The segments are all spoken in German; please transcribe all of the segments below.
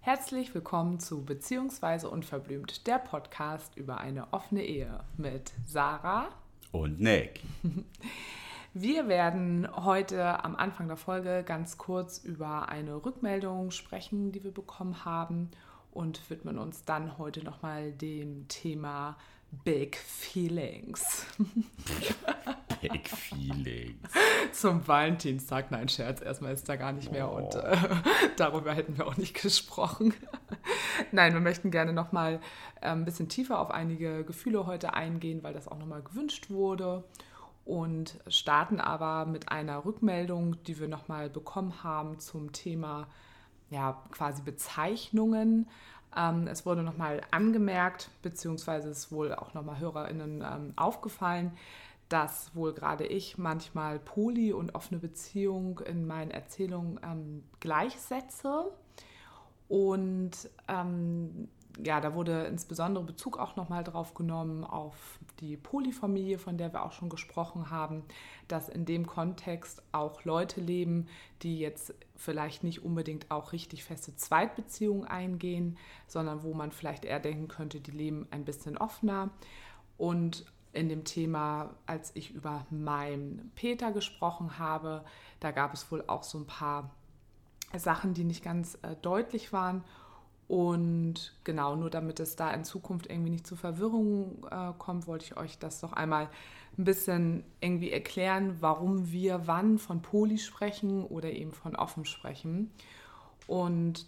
Herzlich willkommen zu Beziehungsweise Unverblümt, der Podcast über eine offene Ehe mit Sarah und Nick. Wir werden heute am Anfang der Folge ganz kurz über eine Rückmeldung sprechen, die wir bekommen haben und widmen uns dann heute nochmal dem Thema Big Feelings. Big Feelings. Zum Valentinstag. Nein, Scherz, erstmal ist da gar nicht mehr oh. und äh, darüber hätten wir auch nicht gesprochen. Nein, wir möchten gerne nochmal äh, ein bisschen tiefer auf einige Gefühle heute eingehen, weil das auch nochmal gewünscht wurde und starten aber mit einer Rückmeldung, die wir nochmal bekommen haben zum Thema ja, quasi Bezeichnungen. Ähm, es wurde nochmal angemerkt, beziehungsweise ist wohl auch nochmal HörerInnen ähm, aufgefallen, dass wohl gerade ich manchmal Poly und offene Beziehung in meinen Erzählungen ähm, gleichsetze. Und ähm, ja, da wurde insbesondere Bezug auch nochmal drauf genommen auf die Polyfamilie, von der wir auch schon gesprochen haben, dass in dem Kontext auch Leute leben, die jetzt vielleicht nicht unbedingt auch richtig feste Zweitbeziehungen eingehen, sondern wo man vielleicht eher denken könnte, die leben ein bisschen offener. Und in dem Thema, als ich über meinen Peter gesprochen habe, da gab es wohl auch so ein paar Sachen, die nicht ganz äh, deutlich waren. Und genau, nur damit es da in Zukunft irgendwie nicht zu Verwirrungen äh, kommt, wollte ich euch das doch einmal ein bisschen irgendwie erklären, warum wir wann von Poli sprechen oder eben von offen sprechen. Und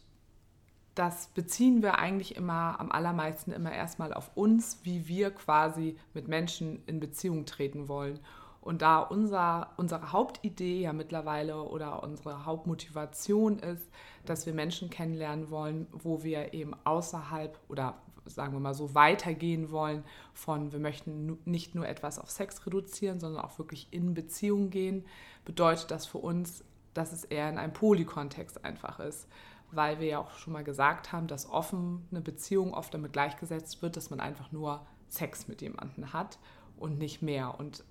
das beziehen wir eigentlich immer am allermeisten immer erstmal auf uns, wie wir quasi mit Menschen in Beziehung treten wollen. Und da unser, unsere Hauptidee ja mittlerweile oder unsere Hauptmotivation ist, dass wir Menschen kennenlernen wollen, wo wir eben außerhalb oder sagen wir mal so weitergehen wollen von wir möchten nicht nur etwas auf Sex reduzieren, sondern auch wirklich in Beziehung gehen, bedeutet das für uns, dass es eher in einem Polykontext einfach ist, weil wir ja auch schon mal gesagt haben, dass offen eine Beziehung oft damit gleichgesetzt wird, dass man einfach nur Sex mit jemandem hat und nicht mehr. Und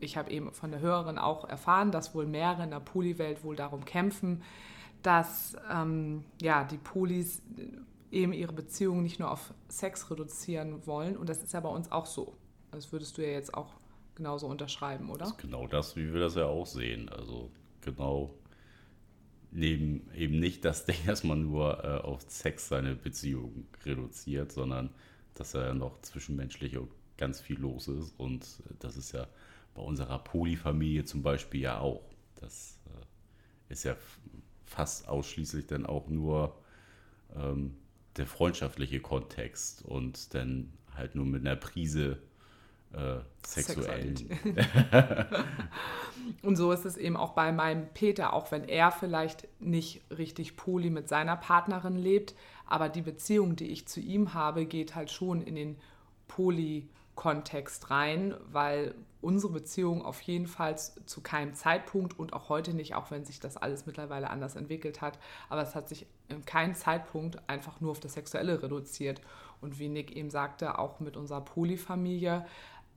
ich habe eben von der Hörerin auch erfahren, dass wohl mehrere in der Poly-Welt wohl darum kämpfen, dass ähm, ja, die Polis eben ihre Beziehungen nicht nur auf Sex reduzieren wollen. Und das ist ja bei uns auch so. Das würdest du ja jetzt auch genauso unterschreiben, oder? Das ist genau das, wie wir das ja auch sehen. Also genau neben eben nicht das Ding, dass man nur äh, auf Sex seine Beziehung reduziert, sondern dass ja noch zwischenmenschlich ganz viel los ist. Und äh, das ist ja bei unserer Polyfamilie zum Beispiel ja auch. Das äh, ist ja fast ausschließlich dann auch nur ähm, der freundschaftliche Kontext und dann halt nur mit einer Prise äh, sexuellen. und so ist es eben auch bei meinem Peter, auch wenn er vielleicht nicht richtig poly mit seiner Partnerin lebt, aber die Beziehung, die ich zu ihm habe, geht halt schon in den Poly-Kontext rein, weil unsere Beziehung auf jeden Fall zu keinem Zeitpunkt und auch heute nicht, auch wenn sich das alles mittlerweile anders entwickelt hat, aber es hat sich in keinem Zeitpunkt einfach nur auf das Sexuelle reduziert. Und wie Nick eben sagte, auch mit unserer Polyfamilie,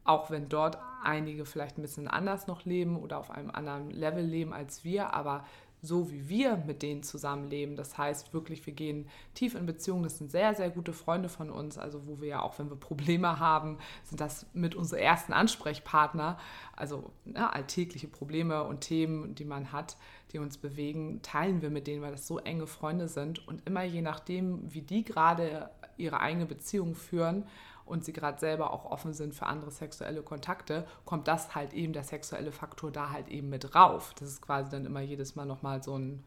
auch wenn dort einige vielleicht ein bisschen anders noch leben oder auf einem anderen Level leben als wir, aber so wie wir mit denen zusammenleben. Das heißt wirklich, wir gehen tief in Beziehungen. Das sind sehr, sehr gute Freunde von uns. Also wo wir ja auch, wenn wir Probleme haben, sind das mit unsere ersten Ansprechpartner. Also ja, alltägliche Probleme und Themen, die man hat, die uns bewegen, teilen wir mit denen, weil das so enge Freunde sind. Und immer je nachdem, wie die gerade ihre eigene Beziehung führen, und sie gerade selber auch offen sind für andere sexuelle Kontakte, kommt das halt eben, der sexuelle Faktor da halt eben mit rauf. Das ist quasi dann immer jedes Mal nochmal so ein,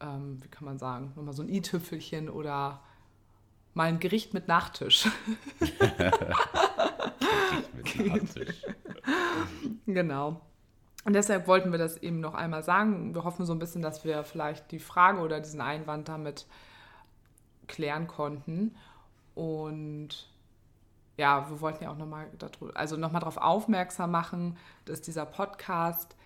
ähm, wie kann man sagen, nochmal so ein i-Tüpfelchen oder mal ein Gericht mit Nachtisch. Gericht mit Nachtisch. genau. Und deshalb wollten wir das eben noch einmal sagen. Wir hoffen so ein bisschen, dass wir vielleicht die Frage oder diesen Einwand damit klären konnten. Und ja, wir wollten ja auch nochmal also noch darauf aufmerksam machen, dass dieser Podcast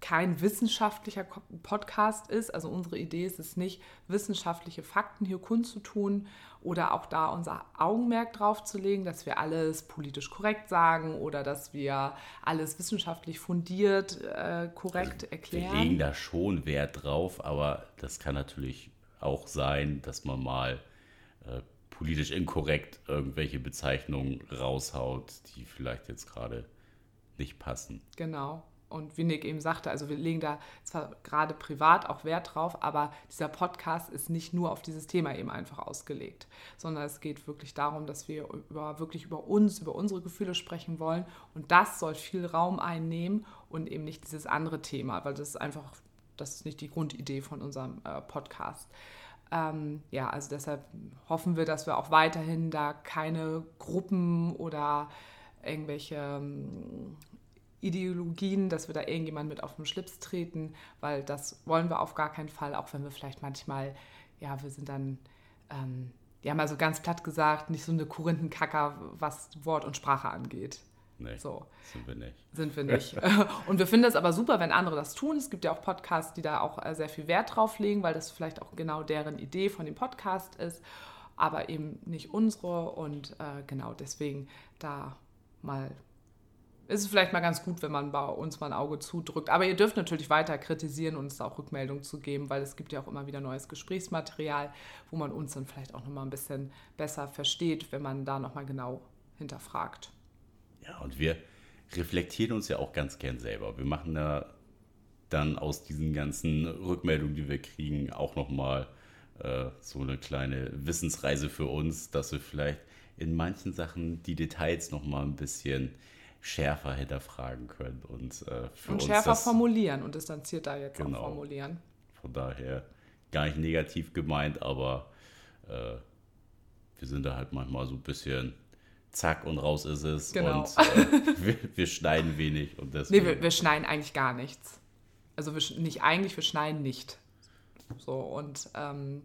kein wissenschaftlicher Podcast ist. Also unsere Idee ist es nicht, wissenschaftliche Fakten hier kundzutun oder auch da unser Augenmerk drauf zu legen, dass wir alles politisch korrekt sagen oder dass wir alles wissenschaftlich fundiert äh, korrekt also, erklären. Wir legen da schon Wert drauf, aber das kann natürlich auch sein, dass man mal politisch inkorrekt irgendwelche Bezeichnungen raushaut, die vielleicht jetzt gerade nicht passen. Genau. Und wie Nick eben sagte, also wir legen da zwar gerade privat auch Wert drauf, aber dieser Podcast ist nicht nur auf dieses Thema eben einfach ausgelegt, sondern es geht wirklich darum, dass wir über, wirklich über uns, über unsere Gefühle sprechen wollen. Und das soll viel Raum einnehmen und eben nicht dieses andere Thema, weil das ist einfach, das ist nicht die Grundidee von unserem äh, Podcast. Ähm, ja, also deshalb hoffen wir, dass wir auch weiterhin da keine Gruppen oder irgendwelche ähm, Ideologien, dass wir da irgendjemand mit auf den Schlips treten, weil das wollen wir auf gar keinen Fall, auch wenn wir vielleicht manchmal, ja, wir sind dann, ähm, ja, mal so ganz platt gesagt, nicht so eine Korinthenkacker, was Wort und Sprache angeht. Nee, so. sind wir nicht. Sind wir nicht. und wir finden es aber super, wenn andere das tun. Es gibt ja auch Podcasts, die da auch äh, sehr viel Wert drauf legen, weil das vielleicht auch genau deren Idee von dem Podcast ist, aber eben nicht unsere. Und äh, genau deswegen da mal ist es vielleicht mal ganz gut, wenn man bei uns mal ein Auge zudrückt. Aber ihr dürft natürlich weiter kritisieren und uns auch Rückmeldung zu geben, weil es gibt ja auch immer wieder neues Gesprächsmaterial, wo man uns dann vielleicht auch nochmal ein bisschen besser versteht, wenn man da nochmal genau hinterfragt. Ja, und wir reflektieren uns ja auch ganz gern selber. Wir machen da dann aus diesen ganzen Rückmeldungen, die wir kriegen, auch nochmal äh, so eine kleine Wissensreise für uns, dass wir vielleicht in manchen Sachen die Details nochmal ein bisschen schärfer hinterfragen können und äh, für und schärfer das, formulieren und distanzierter jetzt genau, auch formulieren. Von daher gar nicht negativ gemeint, aber äh, wir sind da halt manchmal so ein bisschen zack und raus ist es genau. und äh, wir, wir, schneiden wenig und deswegen. Nee, wir, wir schneiden eigentlich gar nichts. Also wir, nicht eigentlich, wir schneiden nicht. So und ähm,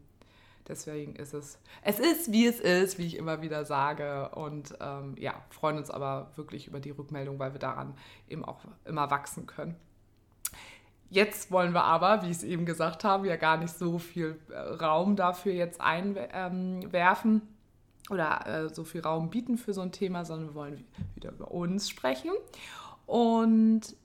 Deswegen ist es, es ist, wie es ist, wie ich immer wieder sage. Und ähm, ja, freuen uns aber wirklich über die Rückmeldung, weil wir daran eben auch immer wachsen können. Jetzt wollen wir aber, wie ich es eben gesagt habe, ja gar nicht so viel äh, Raum dafür jetzt einwerfen ähm, oder äh, so viel Raum bieten für so ein Thema, sondern wir wollen wieder über uns sprechen. Und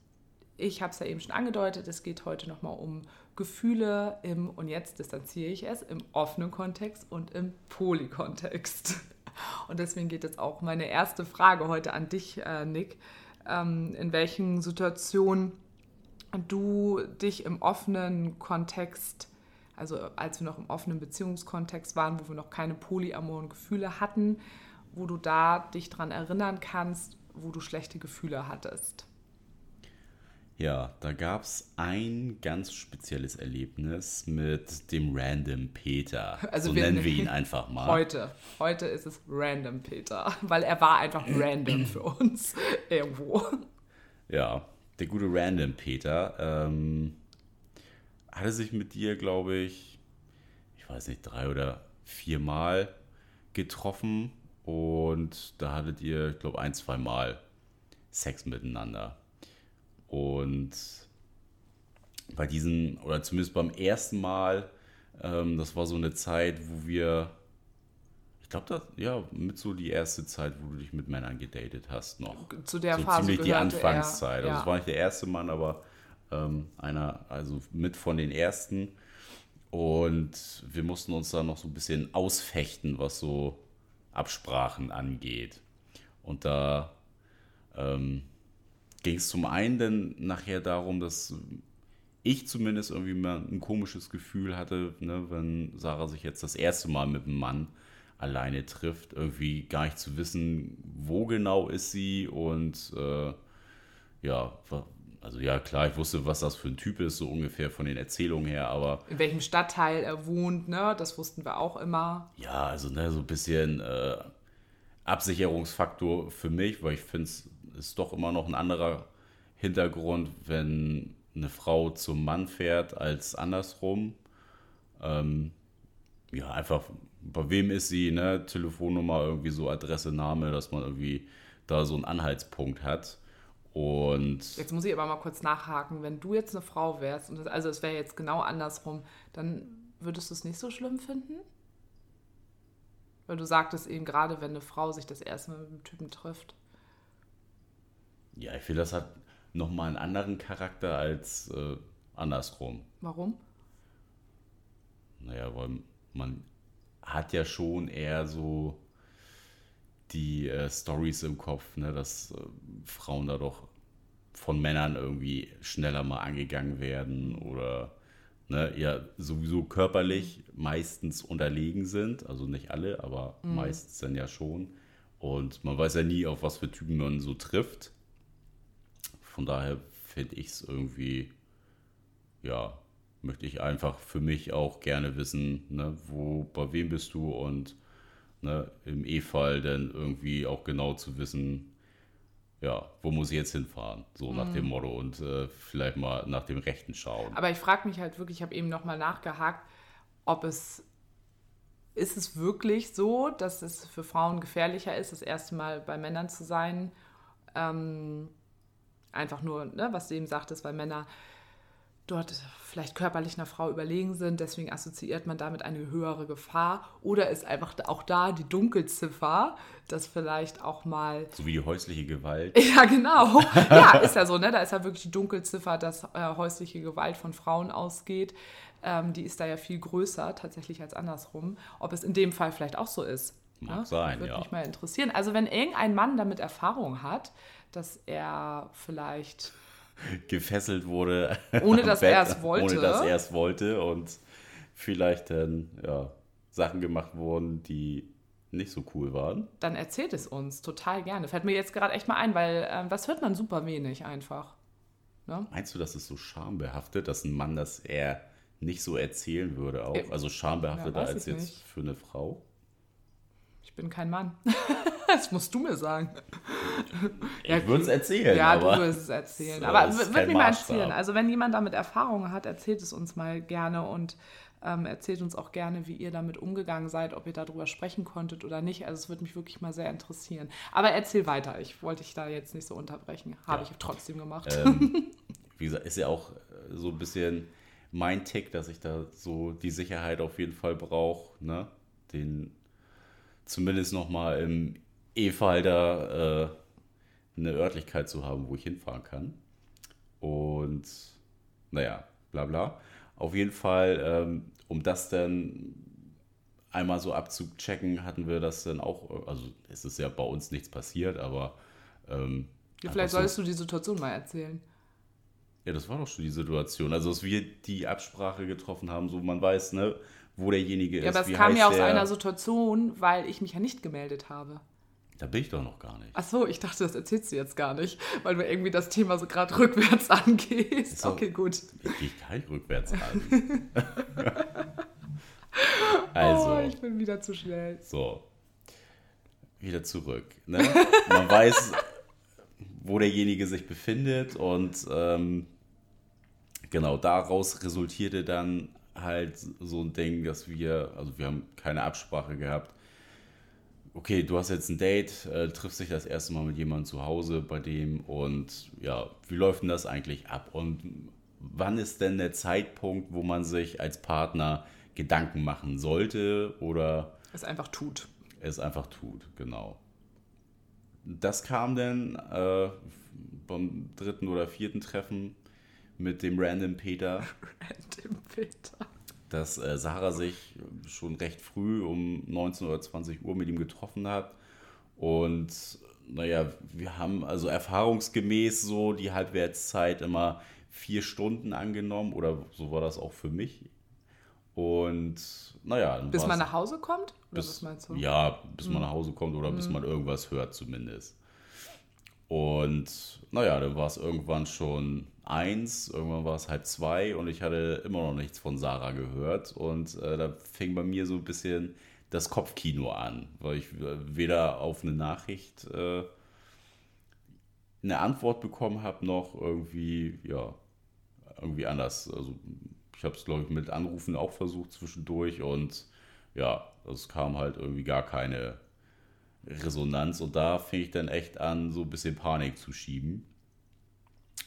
ich habe es ja eben schon angedeutet, es geht heute nochmal um Gefühle im, und jetzt distanziere ich es, im offenen Kontext und im Polykontext. Und deswegen geht jetzt auch meine erste Frage heute an dich, äh, Nick. Ähm, in welchen Situationen du dich im offenen Kontext, also als wir noch im offenen Beziehungskontext waren, wo wir noch keine polyamoren Gefühle hatten, wo du da dich daran erinnern kannst, wo du schlechte Gefühle hattest. Ja, da gab es ein ganz spezielles Erlebnis mit dem Random Peter. Also so wir nennen wir ihn einfach mal. Heute, heute ist es Random Peter, weil er war einfach random für uns irgendwo. Ja, der gute Random Peter ähm, hatte sich mit dir, glaube ich, ich weiß nicht, drei oder vier Mal getroffen und da hattet ihr, ich glaube, ein, zwei Mal Sex miteinander. Und bei diesem, oder zumindest beim ersten Mal, ähm, das war so eine Zeit, wo wir, ich glaube, das, ja, mit so die erste Zeit, wo du dich mit Männern gedatet hast noch. Zu der so Phase ziemlich die Anfangszeit. Er, ja. Also es war nicht der erste Mann, aber ähm, einer, also mit von den ersten. Und wir mussten uns da noch so ein bisschen ausfechten, was so Absprachen angeht. Und da ähm, ging es zum einen dann nachher darum, dass ich zumindest irgendwie mal ein komisches Gefühl hatte, ne, wenn Sarah sich jetzt das erste Mal mit einem Mann alleine trifft, irgendwie gar nicht zu wissen, wo genau ist sie und äh, ja, also ja klar, ich wusste, was das für ein Typ ist, so ungefähr von den Erzählungen her, aber... In welchem Stadtteil er wohnt, ne, das wussten wir auch immer. Ja, also ne, so ein bisschen äh, Absicherungsfaktor für mich, weil ich finde es ist doch immer noch ein anderer Hintergrund, wenn eine Frau zum Mann fährt, als andersrum. Ähm, ja, einfach, bei wem ist sie, ne? Telefonnummer, irgendwie so Adresse, Name, dass man irgendwie da so einen Anhaltspunkt hat. Und Jetzt muss ich aber mal kurz nachhaken. Wenn du jetzt eine Frau wärst, und das, also es wäre jetzt genau andersrum, dann würdest du es nicht so schlimm finden? Weil du sagtest eben gerade, wenn eine Frau sich das erste Mal mit einem Typen trifft. ja, ich finde, das hat nochmal einen anderen Charakter als äh, andersrum. Warum? Naja, weil man hat ja schon eher so die äh, Stories im Kopf, ne, dass äh, Frauen da doch von Männern irgendwie schneller mal angegangen werden oder ne, ja sowieso körperlich meistens unterlegen sind. Also nicht alle, aber meistens dann ja schon. Und man weiß ja nie, auf was für Typen man so trifft. Von daher finde ich es irgendwie, ja, möchte ich einfach für mich auch gerne wissen, ne, wo, bei wem bist du und ne, im E-Fall dann irgendwie auch genau zu wissen, ja, wo muss ich jetzt hinfahren, so nach dem Motto und äh, vielleicht mal nach dem Rechten schauen. Aber ich frage mich halt wirklich, ich habe eben nochmal nachgehakt, ob es, ist es wirklich so, dass es für Frauen gefährlicher ist, das erste Mal bei Männern zu sein? Ähm, einfach nur, ne, was du eben sagtest, weil Männer dort vielleicht körperlich einer Frau überlegen sind, deswegen assoziiert man damit eine höhere Gefahr. Oder ist einfach auch da die Dunkelziffer, dass vielleicht auch mal So wie die häusliche Gewalt. ja, genau. Ja, ist ja so, ne? Da ist ja wirklich die Dunkelziffer, dass äh, häusliche Gewalt von Frauen ausgeht. Ähm, die ist da ja viel größer tatsächlich als andersrum. Ob es in dem Fall vielleicht auch so ist. Mag ne? sein, Würde ja. mich mal interessieren. Also wenn irgendein Mann damit Erfahrung hat, dass er vielleicht gefesselt wurde. Ohne dass Bett, er es wollte. Ohne dass er es wollte und vielleicht dann ja, Sachen gemacht wurden, die nicht so cool waren. dann erzählt es uns total gerne. Fällt mir jetzt gerade echt mal ein, weil ähm, das hört man super wenig einfach. Ne? Meinst du, das ist so schambehaftet, dass ein Mann das eher nicht so erzählen würde auch? Äh, Also schambehafteter ja, als jetzt nicht. für eine Frau? Ich bin kein Mann. das musst du mir sagen. Ja, ich würde es erzählen, Ja, aber du wirst es erzählen. so, aber würde mich mal erzählen. Also wenn jemand damit Erfahrung hat, erzählt es uns mal gerne und ähm, erzählt uns auch gerne, wie ihr damit umgegangen seid, ob ihr darüber sprechen konntet oder nicht. Also es würde mich wirklich mal sehr interessieren. Aber erzähl weiter. Ich wollte dich da jetzt nicht so unterbrechen. Habe Ja. ich trotzdem gemacht. ähm, wie gesagt, ist ja auch äh, so ein bisschen mein Tick, dass ich da so die Sicherheit auf jeden Fall brauche, ne? Den zumindest nochmal im E-Fall da äh, eine Örtlichkeit zu haben, wo ich hinfahren kann. Und naja, bla bla. Auf jeden Fall, ähm, um das dann einmal so abzuchecken, hatten wir das dann auch, äh, also es ist ja bei uns nichts passiert, aber ähm, Ja, Vielleicht so- solltest du die Situation mal erzählen. ja, das war doch schon die Situation. Also, dass wir die Absprache getroffen haben, so man weiß, ne, wo derjenige ist. Ja, aber es kam ja aus der. einer Situation, weil ich mich ja nicht gemeldet habe. Da bin ich doch noch gar nicht. Ach so, ich dachte, das erzählst du jetzt gar nicht, weil du irgendwie das Thema so gerade rückwärts angehst. So. Okay, gut. Ich gehe gar nicht rückwärts an. also, Oh, ich bin wieder zu schnell. so. Wieder zurück. Ne? Man weiß, wo derjenige sich befindet und ähm, genau daraus resultierte dann halt so ein Ding, dass wir, also wir haben keine Absprache gehabt. Okay, du hast jetzt ein Date, äh, triffst dich das erste Mal mit jemandem zu Hause bei dem und ja, wie läuft denn das eigentlich ab? Und wann ist denn der Zeitpunkt, wo man sich als Partner Gedanken machen sollte oder Es einfach tut. es einfach tut, genau. Das kam dann äh, beim dritten oder vierten Treffen mit dem Random Peter, Random Peter. Dass äh, Sarah sich schon recht früh um 19 oder 20 Uhr mit ihm getroffen hat. Und naja, wir haben also erfahrungsgemäß so die Halbwertszeit immer vier Stunden angenommen oder so war das auch für mich. Und naja, Bis man nach Hause kommt? Oder bis, du? Ja, bis man nach Hause kommt oder bis man irgendwas hört zumindest. Und naja, dann war es irgendwann schon eins, irgendwann war es halb zwei und ich hatte immer noch nichts von Sarah gehört. Und äh, da fing bei mir so ein bisschen das Kopfkino an, weil ich äh, weder auf eine Nachricht äh, eine Antwort bekommen habe, noch irgendwie, ja, irgendwie anders. Also ich habe es, glaube ich, mit Anrufen auch versucht zwischendurch und ja, es kam halt irgendwie gar keine Resonanz und da fing ich dann echt an, so ein bisschen Panik zu schieben.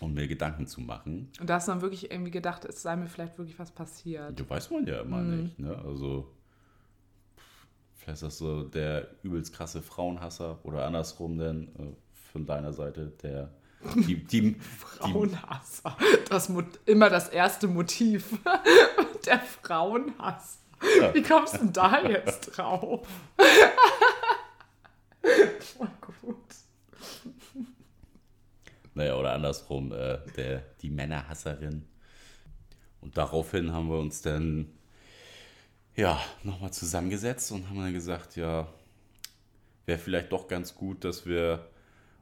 um mir Gedanken zu machen. Und da hast du dann wirklich irgendwie gedacht, es sei mir vielleicht wirklich was passiert. Du weiß man ja immer Mhm. nicht, ne? Also vielleicht ist das so der übelst krasse Frauenhasser oder andersrum denn äh, von deiner Seite der die, die, die, Frauenhasser. Das immer das erste Motiv. Der Frauenhass. Wie kommst du denn da jetzt drauf? Voll gut. Naja, oder andersrum, äh, der, die Männerhasserin. Und daraufhin haben wir uns dann ja nochmal zusammengesetzt und haben dann gesagt, ja, wäre vielleicht doch ganz gut, dass wir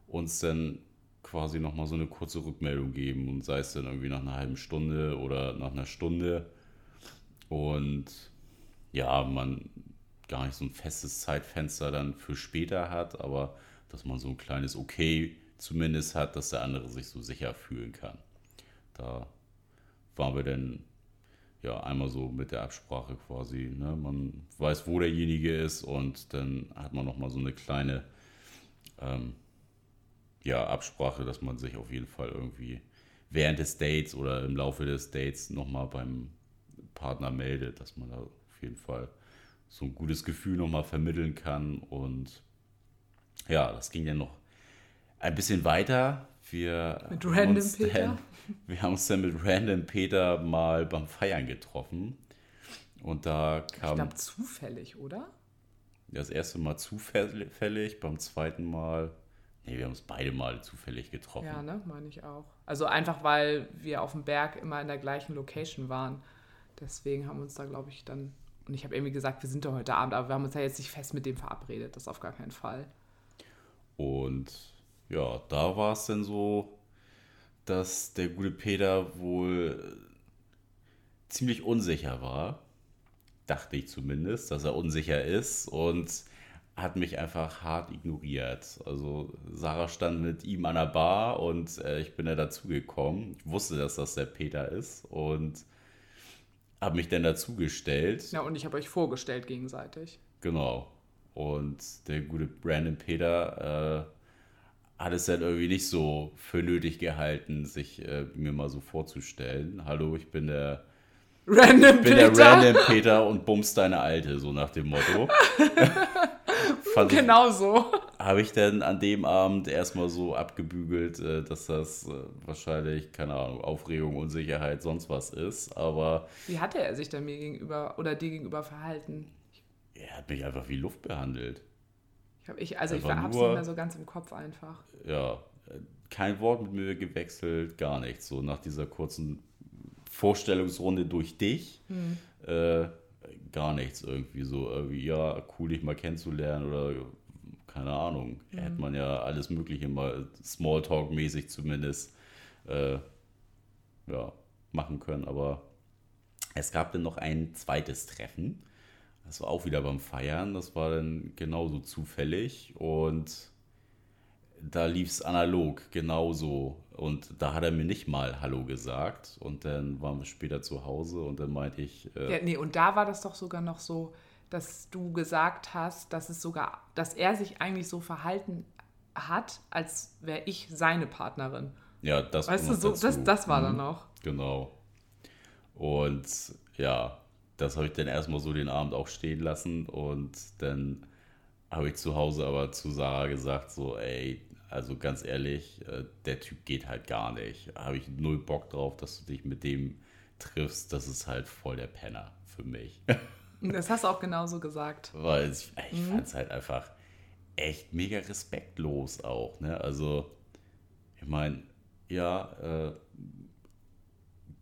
uns dann quasi nochmal so eine kurze Rückmeldung geben und sei es dann irgendwie nach einer halben Stunde oder nach einer Stunde. Und ja, man gar nicht so ein festes Zeitfenster dann für später hat, aber dass man so ein kleines Okay zumindest hat, dass der andere sich so sicher fühlen kann. Da waren wir dann ja einmal so mit der Absprache quasi. Ne? Man weiß, wo derjenige ist und dann hat man nochmal so eine kleine ähm, ja, Absprache, dass man sich auf jeden Fall irgendwie während des Dates oder im Laufe des Dates nochmal beim Partner meldet, dass man da auf jeden Fall so ein gutes Gefühl nochmal vermitteln kann. Und ja, das ging dann noch ein bisschen weiter. Wir Mit haben Random uns Peter? Dann, wir haben uns dann mit Random Peter mal beim Feiern getroffen. Und da Ich kam glaube, zufällig, oder? das erste Mal zufällig, beim zweiten Mal, nee, wir haben uns beide mal zufällig getroffen. Ja, ne? Meine ich auch. Also einfach, weil wir auf dem Berg immer in der gleichen Location waren. Deswegen haben wir uns da, glaube ich, dann. Und ich habe irgendwie gesagt, wir sind da heute Abend, aber wir haben uns ja jetzt nicht fest mit dem verabredet. Das auf gar keinen Fall. Und ja, da war es dann so, dass der gute Peter wohl ziemlich unsicher war. Dachte ich zumindest, dass er unsicher ist und hat mich einfach hart ignoriert. Also Sarah stand mit ihm an der Bar und äh, ich bin da dazugekommen. Ich wusste, dass das der Peter ist und habe mich dann dazugestellt. Ja, und ich habe euch vorgestellt gegenseitig. Genau. Und der gute Brandon Peter äh, hat es dann irgendwie nicht so für nötig gehalten, sich äh, mir mal so vorzustellen. Hallo, ich bin der, Random bin Peter. der Random Peter und bums deine Alte, so nach dem Motto. Ich- Genau so. Habe ich dann an dem Abend erstmal so abgebügelt, äh, dass das äh, wahrscheinlich, keine Ahnung, Aufregung, Unsicherheit, sonst was ist. Aber Wie hatte er sich denn mir gegenüber oder dir gegenüber verhalten? er hat mich einfach wie Luft behandelt. Ich hab, ich, also ich Einfach habe es nur- nicht mehr so ganz im Kopf einfach. ja, kein Wort mit mir gewechselt, gar nichts. So nach dieser kurzen Vorstellungsrunde durch dich, äh, gar nichts irgendwie so, irgendwie, ja, cool, dich mal kennenzulernen oder keine Ahnung. Hätte man ja alles Mögliche mal Smalltalk-mäßig zumindest äh, ja, machen können, aber es gab dann noch ein zweites Treffen. Das war auch wieder beim Feiern. Das war dann genauso zufällig und da lief es analog, genauso. Und da hat er mir nicht mal Hallo gesagt. Und dann waren wir später zu Hause und dann meinte ich, äh, Ja, nee, und da war das doch sogar noch so, dass du gesagt hast, dass es sogar, dass er sich eigentlich so verhalten hat, als wäre ich seine Partnerin. ja, das Weißt du, so, das, das war dann Mhm, noch. Genau. Und ja, das habe ich dann erstmal so den Abend auch stehen lassen. Und dann habe ich zu Hause aber zu Sarah gesagt, so, ey, also ganz ehrlich, äh, der Typ geht halt gar nicht. Habe ich null Bock drauf, dass du dich mit dem triffst. Das ist halt voll der Penner für mich. Das hast du auch genauso gesagt. Weil ich, ich fand es halt einfach echt mega respektlos auch. Ne? Also, ich meine, ja, äh,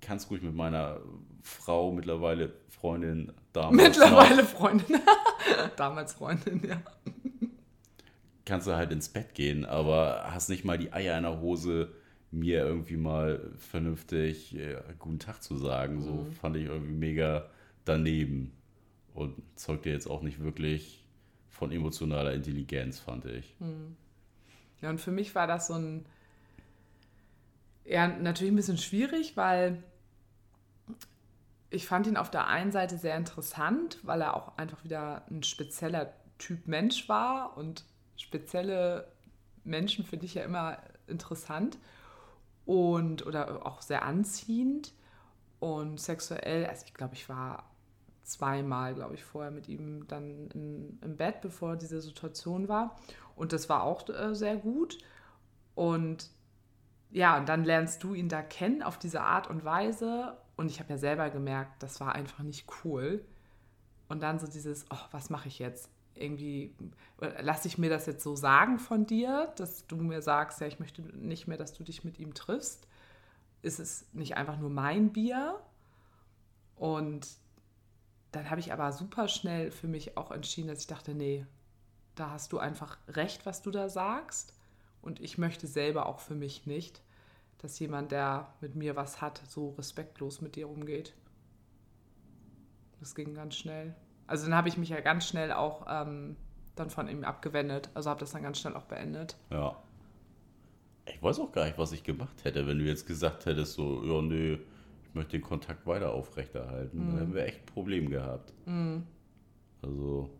kannst ruhig mit meiner Frau, mittlerweile Freundin, damals Mittlerweile noch, Freundin. Damals Freundin, ja. kannst du halt ins Bett gehen, aber hast nicht mal die Eier in der Hose, mir irgendwie mal vernünftig äh, guten Tag zu sagen. So fand ich irgendwie mega daneben und zeugte jetzt auch nicht wirklich von emotionaler Intelligenz, fand ich. Ja, und für mich war das so ein, ja, natürlich ein bisschen schwierig, weil ich fand ihn auf der einen Seite sehr interessant, weil er auch einfach wieder ein spezieller Typ Mensch war und spezielle Menschen finde ich ja immer interessant. und oder auch sehr anziehend und sexuell. Also ich glaube, ich war zweimal, glaube ich, vorher mit ihm dann in, im Bett, bevor diese Situation war. Und das war auch äh, sehr gut. Und ja, und dann lernst du ihn da kennen auf diese Art und Weise. Und ich habe ja selber gemerkt, das war einfach nicht cool. Und dann so dieses, oh, was mache ich jetzt? Irgendwie, lasse ich mir das jetzt so sagen von dir, dass du mir sagst, ja, ich möchte nicht mehr, dass du dich mit ihm triffst. Ist es nicht einfach nur mein Bier? Und dann habe ich aber super schnell für mich auch entschieden, dass ich dachte, nee, da hast du einfach recht, was du da sagst. Und ich möchte selber auch für mich nicht, dass jemand, der mit mir was hat, so respektlos mit dir umgeht. Das ging ganz schnell. Also dann habe ich mich ja ganz schnell auch ähm, dann von ihm abgewendet. Also habe das dann ganz schnell auch beendet. Ja. Ich weiß auch gar nicht, was ich gemacht hätte, wenn du jetzt gesagt hättest, so, ja, nö, ich möchte den Kontakt weiter aufrechterhalten. Mhm. Dann hätten wir echt ein Problem gehabt. Mhm. Also,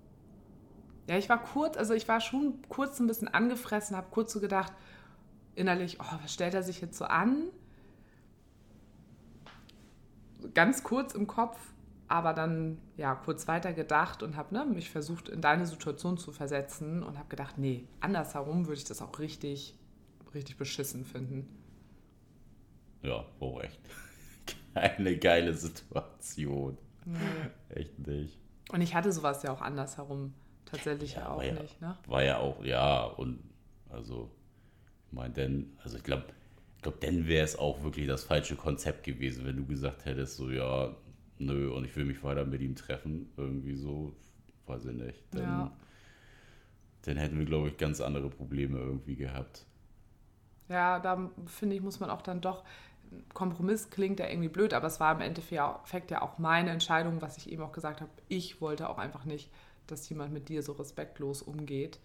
ja, ich war kurz, also ich war schon kurz ein bisschen angefressen, habe kurz so gedacht, innerlich, oh, was stellt er sich jetzt so an? Ganz kurz im Kopf, aber dann ja kurz weiter gedacht und habe ne, mich versucht, in deine Situation zu versetzen und habe gedacht, nee, andersherum würde ich das auch richtig, richtig beschissen finden. Ja, war echt keine geile Situation. Nee. Echt nicht. Und ich hatte sowas ja auch andersherum tatsächlich ja, auch ja, nicht, ne? War ja auch, ja, und also, ich meine, denn, also ich glaube, ich glaube, dann wäre es auch wirklich das falsche Konzept gewesen, wenn du gesagt hättest, so, ja, nö, und ich will mich weiter mit ihm treffen, irgendwie so, weiß ich nicht. Dann, ja. dann hätten wir, glaube ich, ganz andere Probleme irgendwie gehabt. Ja, da finde ich, muss man auch dann doch, Kompromiss klingt ja irgendwie blöd, aber es war im Endeffekt ja auch meine Entscheidung, was ich eben auch gesagt habe. Ich wollte auch einfach nicht dass jemand mit dir so respektlos umgeht.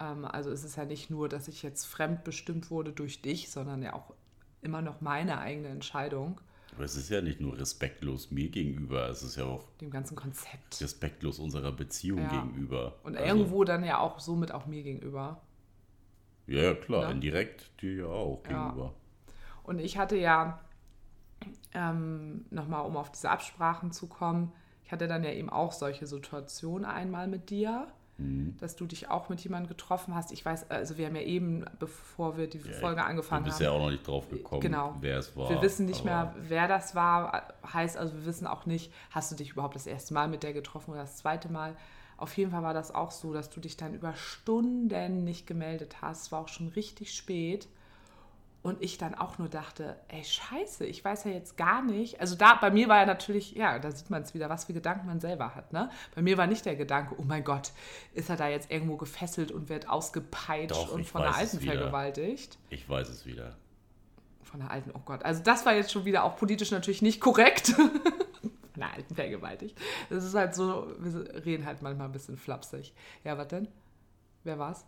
Ähm, also es ist ja nicht nur, dass ich jetzt fremdbestimmt wurde durch dich, sondern ja auch immer noch meine eigene Entscheidung. Aber es ist ja nicht nur respektlos mir gegenüber, es ist ja auch dem ganzen Konzept. Respektlos unserer Beziehung ja. gegenüber. Und also, irgendwo dann ja auch somit auch mir gegenüber. Ja, ja klar, ja? Ne? indirekt dir ja auch gegenüber. Und ich hatte ja, ähm, nochmal um auf diese Absprachen zu kommen, ich hatte dann ja eben auch solche Situationen einmal mit dir, mhm. dass du dich auch mit jemandem getroffen hast. Ich weiß, also wir haben ja eben, bevor wir die ja, Folge angefangen haben. Du bist ja auch noch nicht drauf gekommen, genau. wer es war. Wir wissen nicht mehr, wer das war. Heißt also, wir wissen auch nicht, hast du dich überhaupt das erste Mal mit der getroffen oder das zweite Mal. Auf jeden Fall war das auch so, dass du dich dann über Stunden nicht gemeldet hast. Es war auch schon richtig spät. Und ich dann auch nur dachte, ey, scheiße, ich weiß ja jetzt gar nicht. Also da, bei mir war ja natürlich, ja, da sieht man es wieder, was für Gedanken man selber hat. Ne? Bei mir war nicht der Gedanke, oh mein Gott, ist er da jetzt irgendwo gefesselt und wird ausgepeitscht Doch, und von der Alten vergewaltigt? Ich weiß es wieder. Von der Alten, oh Gott. Also das war jetzt schon wieder auch politisch natürlich nicht korrekt. von der Alten vergewaltigt. Das ist halt so, wir reden halt manchmal ein bisschen flapsig. Ja, was denn? Wer war's?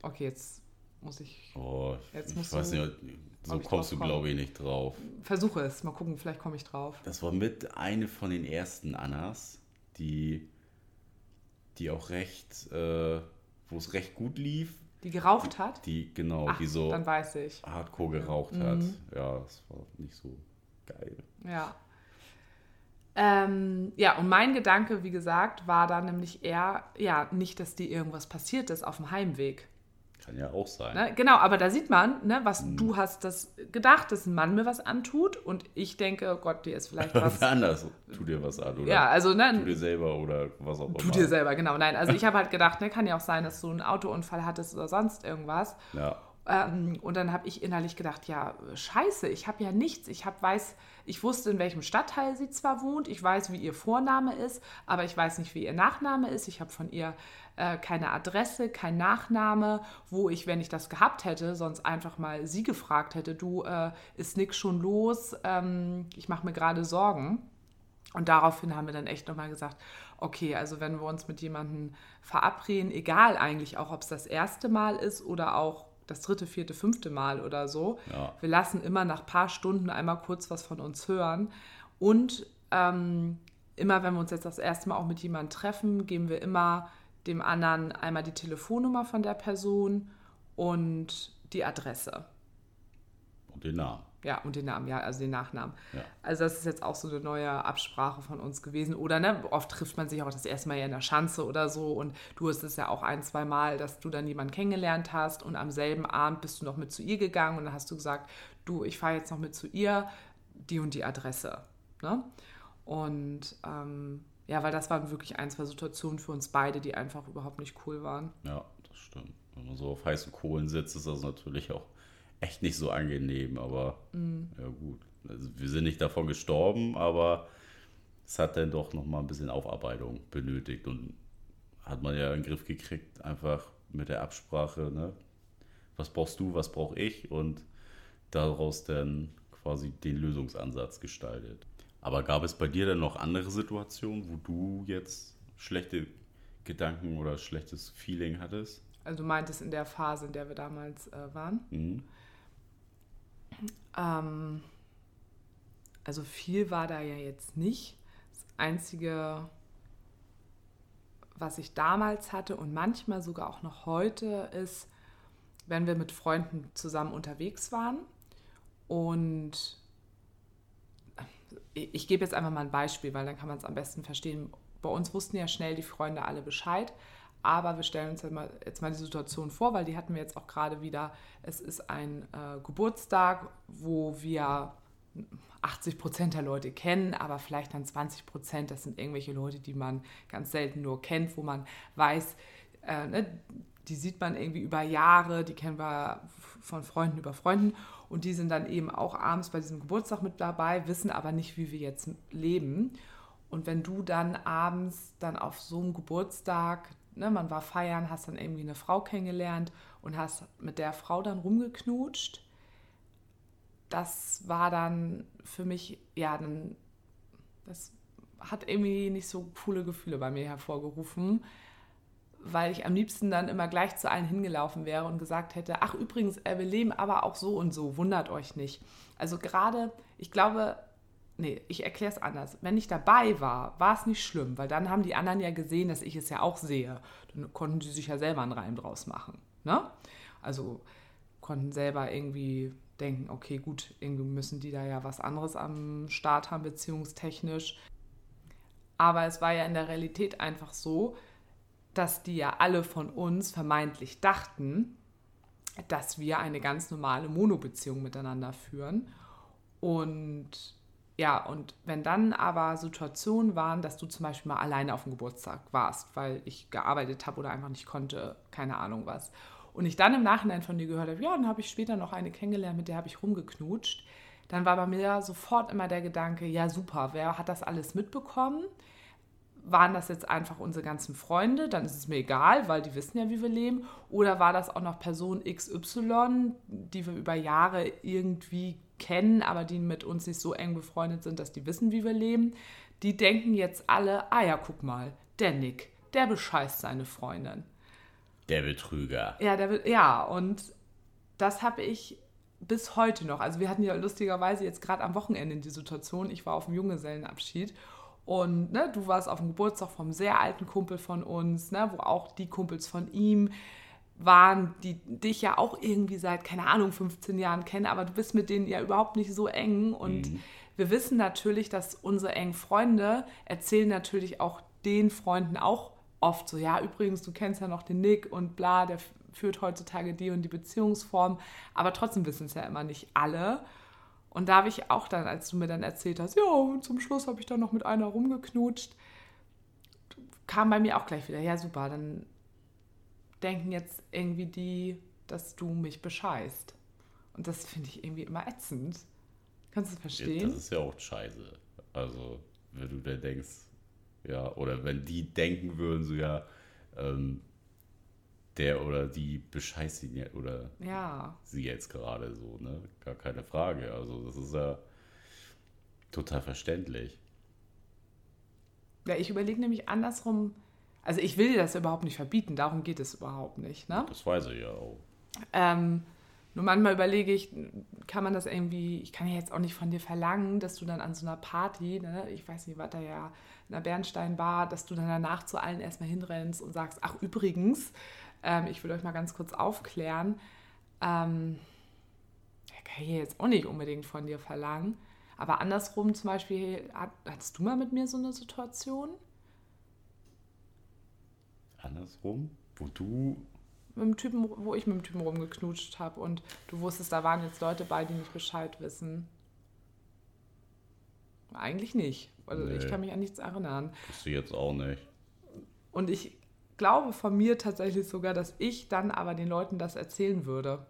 Okay, jetzt muss ich. Oh, jetzt ich weiß nicht, so kommst du, glaube ich, nicht drauf. Versuche es, mal gucken, vielleicht komme ich drauf. Das war mit eine von den ersten Annas, die, die auch recht, äh, wo es recht gut lief. Die geraucht hat? Die, genau, Ach, die so dann weiß ich. hardcore geraucht mhm. hat. Ja, das war nicht so geil. Ja. Ähm, ja, und mein Gedanke, wie gesagt, war da nämlich eher, ja, nicht, dass dir irgendwas passiert ist auf dem Heimweg. Kann ja auch sein. Ne? Genau, aber da sieht man, ne, was hm. du hast das gedacht, dass ein Mann mir was antut und ich denke, oh Gott, dir ist vielleicht was. anders, tu dir was an, oder? Ja, also, ne, tu dir selber oder was auch immer. Tu dir selber, genau. Nein, also ich habe halt gedacht, ne, kann ja auch sein, dass du einen Autounfall hattest oder sonst irgendwas. Ja. Ähm, und dann habe ich innerlich gedacht, ja, scheiße, ich habe ja nichts. Ich hab, weiß, ich wusste, in welchem Stadtteil sie zwar wohnt, ich weiß, wie ihr Vorname ist, aber ich weiß nicht, wie ihr Nachname ist. Ich habe von ihr äh, keine Adresse, kein Nachname, wo ich, wenn ich das gehabt hätte, sonst einfach mal sie gefragt hätte, du, äh, ist nix schon los, ähm, ich mache mir gerade Sorgen. Und daraufhin haben wir dann echt nochmal gesagt, okay, also wenn wir uns mit jemandem verabreden, egal eigentlich auch, ob es das erste Mal ist oder auch das dritte, vierte, fünfte Mal oder so, ja. wir lassen immer nach ein paar Stunden einmal kurz was von uns hören. Und ähm, immer, wenn wir uns jetzt das erste Mal auch mit jemandem treffen, geben wir immer dem anderen einmal die Telefonnummer von der Person und die Adresse. Und den Namen. Ja, und den Namen, ja, also den Nachnamen. Ja. Also das ist jetzt auch so eine neue Absprache von uns gewesen. Oder ne, oft trifft man sich auch das erste Mal ja in der Schanze oder so und du hast es ja auch ein, zwei Mal, dass du dann jemanden kennengelernt hast und am selben Abend bist du noch mit zu ihr gegangen und dann hast du gesagt, du, ich fahre jetzt noch mit zu ihr, die und die Adresse. Ne? Und ähm, ja, weil das waren wirklich ein, zwei Situationen für uns beide, die einfach überhaupt nicht cool waren. Ja, das stimmt. Wenn man so auf heißen Kohlen sitzt, ist das natürlich auch echt nicht so angenehm, aber mhm. ja gut. Also wir sind nicht davon gestorben, aber es hat dann doch nochmal ein bisschen Aufarbeitung benötigt und hat man ja in den Griff gekriegt, einfach mit der Absprache, ne? Was brauchst du, was brauche ich und daraus dann quasi den Lösungsansatz gestaltet. Aber gab es bei dir dann noch andere Situationen, wo du jetzt schlechte Gedanken oder schlechtes Feeling hattest? Also du meintest in der Phase, in der wir damals äh, waren? Mhm. Ähm, also viel war da ja jetzt nicht. Das Einzige, was ich damals hatte und manchmal sogar auch noch heute, ist, wenn wir mit Freunden zusammen unterwegs waren und ich, gebe jetzt einfach mal ein Beispiel, weil dann kann man es am besten verstehen. Bei uns wussten ja schnell die Freunde alle Bescheid, aber wir stellen uns jetzt mal, jetzt mal die Situation vor, weil die hatten wir jetzt auch gerade wieder. Es ist ein äh, Geburtstag, wo wir 80 Prozent der Leute kennen, aber vielleicht dann 20 Prozent, das sind irgendwelche Leute, die man ganz selten nur kennt, wo man weiß, äh, ne, die sieht man irgendwie über Jahre, die kennen wir von Freunden über Freunden und die sind dann eben auch abends bei diesem Geburtstag mit dabei, wissen aber nicht, wie wir jetzt leben. Und wenn du dann abends dann auf so einem Geburtstag, ne, man war feiern, hast dann irgendwie eine Frau kennengelernt und hast mit der Frau dann rumgeknutscht, das war dann für mich, ja, dann, das hat irgendwie nicht so coole Gefühle bei mir hervorgerufen weil ich am liebsten dann immer gleich zu allen hingelaufen wäre und gesagt hätte, ach übrigens, äh, wir leben aber auch so und so, wundert euch nicht. Also gerade, ich glaube, nee, ich erkläre es anders. Wenn ich dabei war, war es nicht schlimm, weil dann haben die anderen ja gesehen, dass ich es ja auch sehe. Dann konnten sie sich ja selber einen Reim draus machen. Ne? Also konnten selber irgendwie denken, okay, gut, irgendwie müssen die da ja was anderes am Start haben, beziehungstechnisch. Aber es war ja in der Realität einfach so, dass die ja alle von uns vermeintlich dachten, dass wir eine ganz normale Monobeziehung miteinander führen. Und ja, und wenn dann aber Situationen waren, dass du zum Beispiel mal alleine auf dem Geburtstag warst, weil ich gearbeitet habe oder einfach nicht konnte, keine Ahnung was. Und ich dann im Nachhinein von dir gehört habe, ja, dann habe ich später noch eine kennengelernt, mit der habe ich rumgeknutscht. Dann war bei mir sofort immer der Gedanke, ja super, wer hat das alles mitbekommen? Waren das jetzt einfach unsere ganzen Freunde, dann ist es mir egal, weil die wissen ja, wie wir leben. Oder war das auch noch Person XY, die wir über Jahre irgendwie kennen, aber die mit uns nicht so eng befreundet sind, dass die wissen, wie wir leben. Die denken jetzt alle, ah ja, guck mal, der Nick, der bescheißt seine Freundin. Der Betrüger. Ja, der, ja und das habe ich bis heute noch. Also wir hatten ja lustigerweise jetzt gerade am Wochenende die Situation, ich war auf dem Junggesellenabschied und ne, du warst auf dem Geburtstag vom sehr alten Kumpel von uns, ne, wo auch die Kumpels von ihm waren, die dich ja auch irgendwie seit, keine Ahnung, 15 Jahren kennen, aber du bist mit denen ja überhaupt nicht so eng. Und mhm. wir wissen natürlich, dass unsere engen Freunde erzählen natürlich auch den Freunden auch oft so, ja, übrigens, du kennst ja noch den Nick und bla, der führt heutzutage die und die Beziehungsform, aber trotzdem wissen es ja immer nicht alle. Und da habe ich auch dann, als du mir dann erzählt hast, ja, und zum Schluss habe ich dann noch mit einer rumgeknutscht, kam bei mir auch gleich wieder, ja super, dann denken jetzt irgendwie die, dass du mich bescheißt. Und das finde ich irgendwie immer ätzend. Kannst du das verstehen? Das ist ja auch scheiße. Also, wenn du da denkst, ja, oder wenn die denken würden, so ja, ähm, der oder die bescheißt ihn ja oder ja. sie jetzt gerade so, ne? Gar keine Frage. Also das ist ja total verständlich. Ja, ich überlege nämlich andersrum, also ich will dir das überhaupt nicht verbieten, darum geht es überhaupt nicht, ne? Das weiß ich ja auch. Ähm, nur manchmal überlege ich, kann man das irgendwie, ich kann ja jetzt auch nicht von dir verlangen, dass du dann an so einer Party, ne, ich weiß nicht, war da ja in der Bernsteinbar, dass du dann danach zu allen erstmal hinrennst und sagst, ach übrigens, ähm, ich will euch mal ganz kurz aufklären. Ähm, kann ich jetzt auch nicht unbedingt von dir verlangen. Aber andersrum zum Beispiel, hattest du mal mit mir so eine Situation? Andersrum? Wo du. Mit dem Typen, wo ich mit dem Typen rumgeknutscht habe und du wusstest, da waren jetzt Leute bei, die nicht Bescheid wissen. Eigentlich nicht. Also nee. ich kann mich an nichts erinnern. Bist du jetzt auch nicht. Und ich glaube von mir tatsächlich sogar, dass ich dann aber den Leuten das erzählen würde.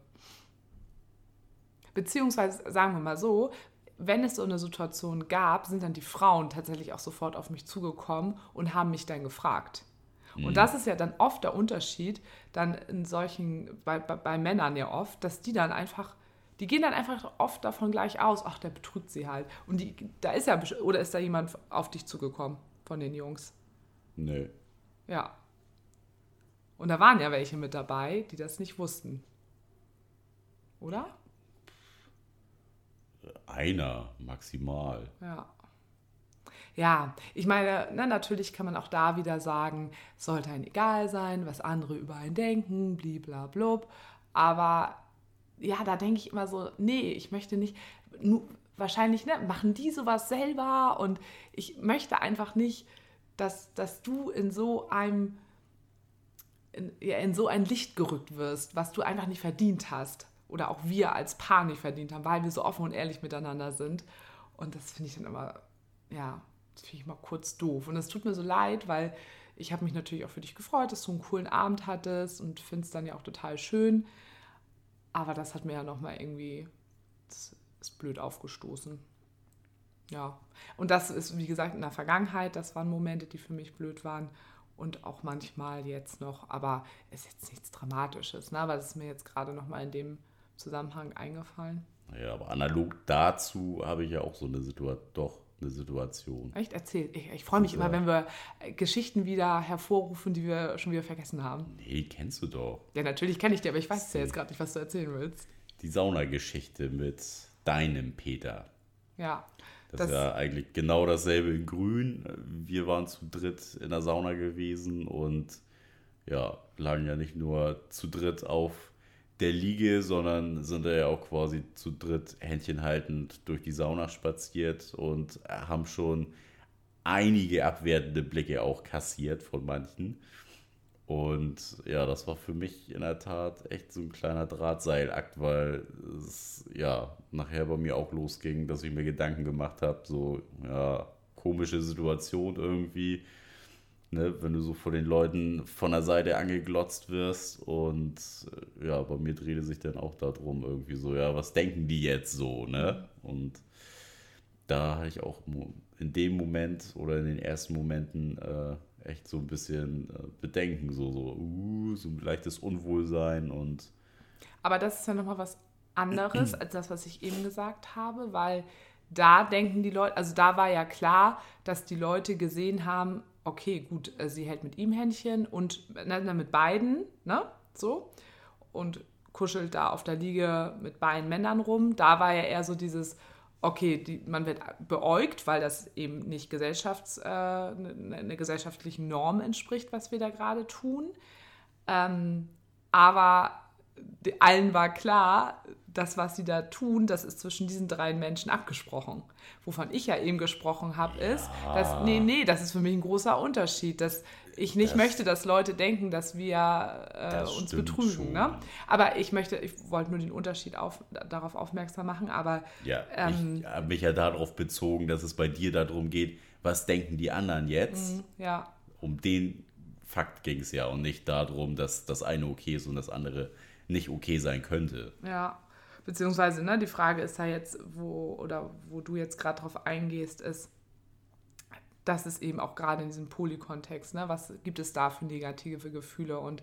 Beziehungsweise, sagen wir mal so, wenn es so eine Situation gab, sind dann die Frauen tatsächlich auch sofort auf mich zugekommen und haben mich dann gefragt. Mhm. Und das ist ja dann oft der Unterschied, dann in solchen, bei, bei, bei Männern ja oft, dass die dann einfach die gehen dann einfach oft davon gleich aus, ach, der betrügt sie halt. Und die, da ist ja, oder ist da jemand auf dich zugekommen von den Jungs? Nee. Ja. Und da waren ja welche mit dabei, die das nicht wussten. Oder? Einer maximal. Ja. Ja, ich meine, na, natürlich kann man auch da wieder sagen, sollte einem egal sein, was andere über einen denken, bliblablub. Aber ja, da denke ich immer so, nee, ich möchte nicht, nur, wahrscheinlich ne, machen die sowas selber und ich möchte einfach nicht, dass, dass du in so einem in, in so ein Licht gerückt wirst, was du einfach nicht verdient hast. Oder auch wir als Paar nicht verdient haben, weil wir so offen und ehrlich miteinander sind. Und das finde ich dann immer, ja, das finde ich mal kurz doof. Und es tut mir so leid, weil ich habe mich natürlich auch für dich gefreut, dass du einen coolen Abend hattest und finde es dann ja auch total schön. Aber das hat mir ja nochmal irgendwie, das ist blöd aufgestoßen. Ja, und das ist, wie gesagt, in der Vergangenheit, das waren Momente, die für mich blöd waren und auch manchmal jetzt noch, aber ist jetzt nichts Dramatisches, ne? aber das ist mir jetzt gerade nochmal in dem Zusammenhang eingefallen. Ja, aber analog dazu habe ich ja auch so eine Situation, doch eine Situation. Echt? Erzähl. Ich, ich freue mich ja. immer, wenn wir Geschichten wieder hervorrufen, die wir schon wieder vergessen haben. Nee, kennst du doch. Ja, natürlich kenne ich die, aber ich weiß ja jetzt gerade nicht, was du erzählen willst. Die Saunageschichte mit deinem Peter. Ja. Das, das ja eigentlich genau dasselbe in Grün. Wir waren zu dritt in der Sauna gewesen und ja, lagen ja nicht nur zu dritt auf der Liege, sondern sind ja auch quasi zu dritt Händchen haltend durch die Sauna spaziert und haben schon einige abwertende Blicke auch kassiert von manchen. Und ja, das war für mich in der Tat echt so ein kleiner Drahtseilakt, weil es ja nachher bei mir auch losging, dass ich mir Gedanken gemacht habe, so ja, komische Situation irgendwie, ne, wenn du so vor den Leuten von der Seite angeglotzt wirst und ja, bei mir drehte sich dann auch darum irgendwie so, ja, was denken die jetzt so, ne? Und da hatte ich auch in dem Moment oder in den ersten Momenten äh, echt so ein bisschen äh, Bedenken, so, so, uh, so ein leichtes Unwohlsein und. Aber das ist ja nochmal was anderes als das, was ich eben gesagt habe, weil da denken die Leute, also da war ja klar, dass die Leute gesehen haben, okay, gut, äh, sie hält mit ihm Händchen und na, mit beiden, ne, so, und kuschelt da auf der Liege mit beiden Männern rum. Da war ja eher so dieses, okay, die, man wird beäugt, weil das eben nicht gesellschafts, äh, einer ne gesellschaftlichen Norm entspricht, was wir da gerade tun. Ähm, aber allen war klar, das, was sie da tun, das ist zwischen diesen drei Menschen abgesprochen. Wovon ich ja eben gesprochen habe, ja. ist, dass, nee, nee, das ist für mich ein großer Unterschied, dass ich nicht das, möchte, dass Leute denken, dass wir äh, uns betrügen. Ne? Aber ich möchte, ich wollte nur den Unterschied auf, darauf aufmerksam machen, aber. Ja, ähm, ich habe mich ja darauf bezogen, dass es bei dir darum geht, was denken die anderen jetzt? Mhm, ja. Um den Fakt ging es ja und nicht darum, dass das eine okay ist und das andere nicht okay sein könnte. Ja. Beziehungsweise, ne, die Frage ist ja jetzt, wo, oder wo du jetzt gerade drauf eingehst, ist, das ist eben auch gerade in diesem Polykontext, ne? was gibt es da für negative Gefühle? Und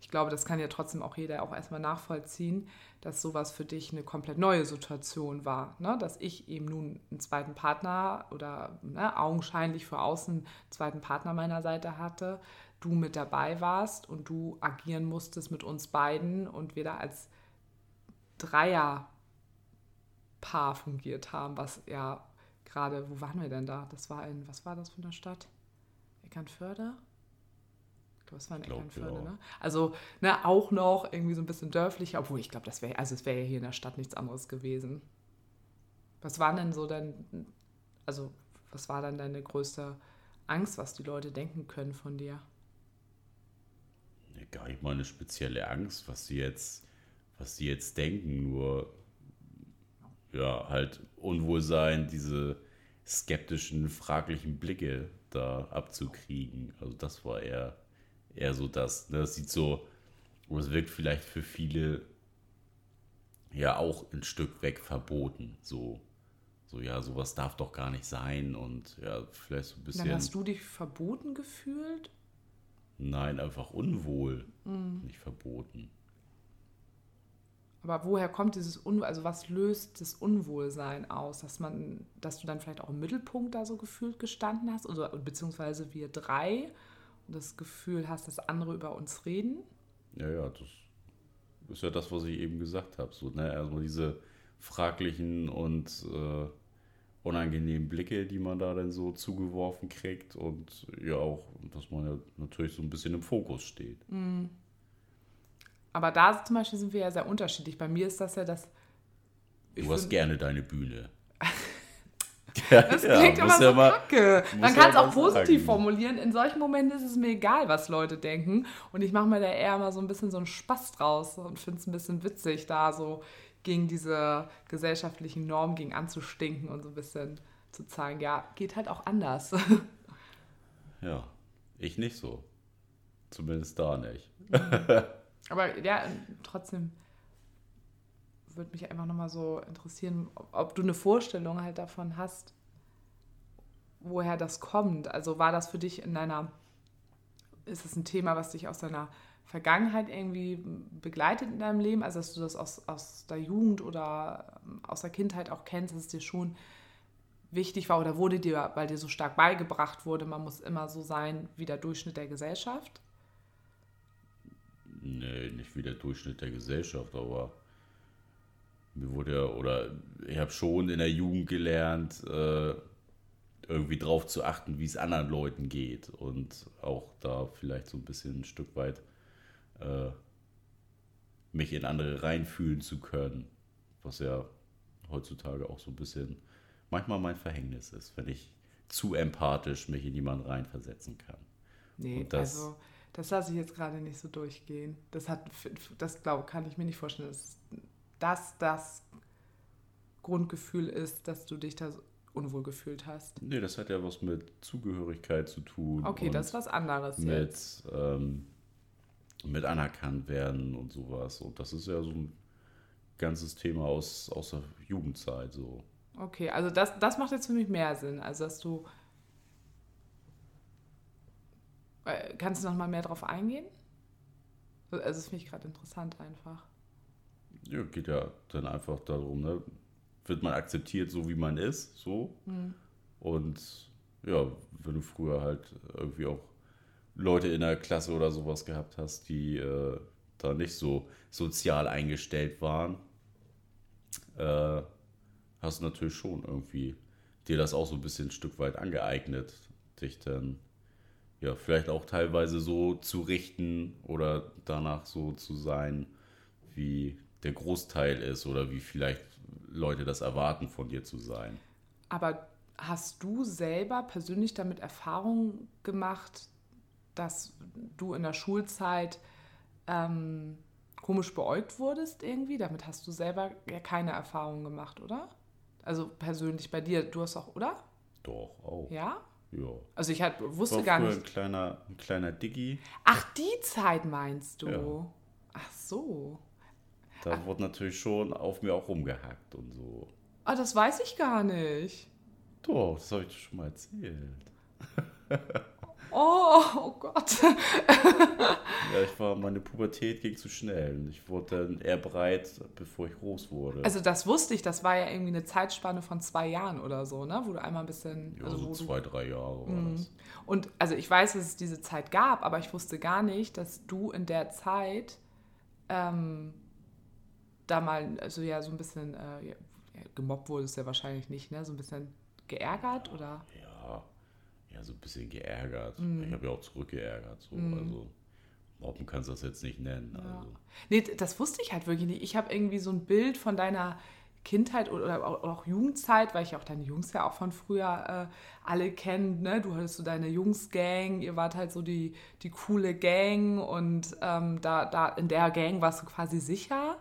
ich glaube, das kann ja trotzdem auch jeder auch erstmal nachvollziehen, dass sowas für dich eine komplett neue Situation war. Ne? Dass ich eben nun einen zweiten Partner oder ne, augenscheinlich für außen einen zweiten Partner meiner Seite hatte, du mit dabei warst und du agieren musstest mit uns beiden und wir da als Dreierpaar fungiert haben, was ja gerade, wo waren wir denn da? Das war in, was war das für eine Stadt? Eckernförde? was war in Glaub, Eckernförde, ja. ne? Also, ne, auch noch irgendwie so ein bisschen dörflicher, obwohl ich glaube, das wäre, also es wäre ja hier in der Stadt nichts anderes gewesen. Was war denn so dein, also was war dann deine größte Angst, was die Leute denken können von dir? Gar nicht mal eine spezielle Angst, was sie jetzt, was sie jetzt denken, nur ja, halt Unwohlsein, diese skeptischen, fraglichen Blicke da abzukriegen. Also das war eher, eher so das. Ne? Das sieht so, oder es wirkt vielleicht für viele ja auch ein Stück weg verboten. So, so ja, sowas darf doch gar nicht sein und ja, vielleicht so ein bisschen. Dann hast du dich verboten gefühlt? Nein, einfach unwohl. Nicht verboten. Aber woher kommt dieses Unwohl, also was löst das Unwohlsein aus, dass man, dass du dann vielleicht auch im Mittelpunkt da so gefühlt gestanden hast, oder beziehungsweise wir drei und das Gefühl hast, dass andere über uns reden? Ja, ja, das ist ja das, was ich eben gesagt habe. So, ne? Also diese fraglichen und äh, unangenehmen Blicke, die man da dann so zugeworfen kriegt und ja auch, dass man ja natürlich so ein bisschen im Fokus steht. Aber da zum Beispiel sind wir ja sehr unterschiedlich. Bei mir ist das ja das. Du hast gerne deine Bühne. Das klingt muss immer ja so mal- kacke. Man ja kann es auch mal positiv sagen. formulieren. In solchen Momenten ist es mir egal, was Leute denken. Und ich mache mir da eher mal so ein bisschen so einen Spaß draus und finde es ein bisschen witzig, da so gegen diese gesellschaftlichen Normen gegen anzustinken und so ein bisschen zu zeigen, ja, geht halt auch anders. Ja, ich nicht so. Zumindest da nicht. Aber ja, trotzdem würde mich einfach nochmal so interessieren, ob, ob du eine Vorstellung halt davon hast, woher das kommt. Also war das für dich in deiner, ist es ein Thema, was dich aus deiner Vergangenheit irgendwie begleitet in deinem Leben? Also dass du das aus, aus der Jugend oder ähm, aus der Kindheit auch kennst, dass es dir schon wichtig war oder wurde dir, weil dir so stark beigebracht wurde, man muss immer so sein wie der Durchschnitt der Gesellschaft? Nee, nicht wie der Durchschnitt der Gesellschaft, aber mir wurde ja, oder ich habe schon in der Jugend gelernt, äh, irgendwie drauf zu achten, wie es anderen Leuten geht und auch da vielleicht so ein bisschen ein Stück weit äh, mich in andere reinfühlen zu können, was ja heutzutage auch so ein bisschen manchmal mein Verhängnis ist, wenn ich zu empathisch mich in jemanden reinversetzen kann. Nee, Und das- also das lasse ich jetzt gerade nicht so durchgehen. Das hat, das glaube kann ich mir nicht vorstellen, dass das das Grundgefühl ist, dass du dich da unwohl gefühlt hast. Nee, das hat ja was mit Zugehörigkeit zu tun. Okay, das ist was anderes jetzt. mit, ähm, mit anerkannt werden und sowas. Und das ist ja so ein ganzes Thema aus, aus der Jugendzeit. So. Okay, also das, das macht jetzt für mich mehr Sinn. Also dass du äh, kannst du noch mal mehr drauf eingehen? Also das finde ich gerade interessant einfach. Ja, geht ja dann einfach darum, ne? wird man akzeptiert, so wie man ist, so. Und ja, wenn du früher halt irgendwie auch Leute in der Klasse oder sowas gehabt hast, die äh, da nicht so sozial eingestellt waren, äh, hast du natürlich schon irgendwie dir das auch so ein bisschen ein Stück weit angeeignet, dich dann ja vielleicht auch teilweise so zu richten oder danach so zu sein, wie der Großteil ist oder wie vielleicht Leute das erwarten von dir zu sein. Aber hast du selber persönlich damit Erfahrung gemacht, dass du in der Schulzeit ähm, komisch beäugt wurdest irgendwie? Damit hast du selber ja keine Erfahrung gemacht, oder? Also persönlich bei dir, du hast auch, oder? Doch, auch. Ja? Ja. Also ich halt, wusste gar nicht. ein kleiner, ein kleiner Diggi. Ach, die Zeit meinst du? Ja. Ach so. Da wurde natürlich schon auf mir auch rumgehackt und so. Ah, das weiß ich gar nicht. Doch, das habe ich dir schon mal erzählt. Oh, oh Gott. Ja, ich war, meine Pubertät ging zu schnell und ich wurde dann eher breit, bevor ich groß wurde. Also das wusste ich, das war ja irgendwie eine Zeitspanne von zwei Jahren oder so, ne? Wo du einmal ein bisschen. ja, also so zwei, drei Jahre war das. Und also ich weiß, dass es diese Zeit gab, aber ich wusste gar nicht, dass du in der Zeit ähm, da mal, also ja, so ein bisschen äh, gemobbt wurdest ja wahrscheinlich nicht, ne? So ein bisschen geärgert oder? Ja, ja, so ein bisschen geärgert. Mhm. Ich habe ja auch zurückgeärgert. So. Also Mobben kannst du das jetzt nicht nennen. Ja. Also. Nee, das wusste ich halt wirklich nicht. Ich habe irgendwie so ein Bild von deiner Kindheit oder auch, auch Jugendzeit, weil ich auch deine Jungs ja auch von früher äh, alle kenne. Ne? Du hattest so deine Jungsgang, ihr wart halt so die, die coole Gang und ähm, da, da in der Gang warst du quasi sicher.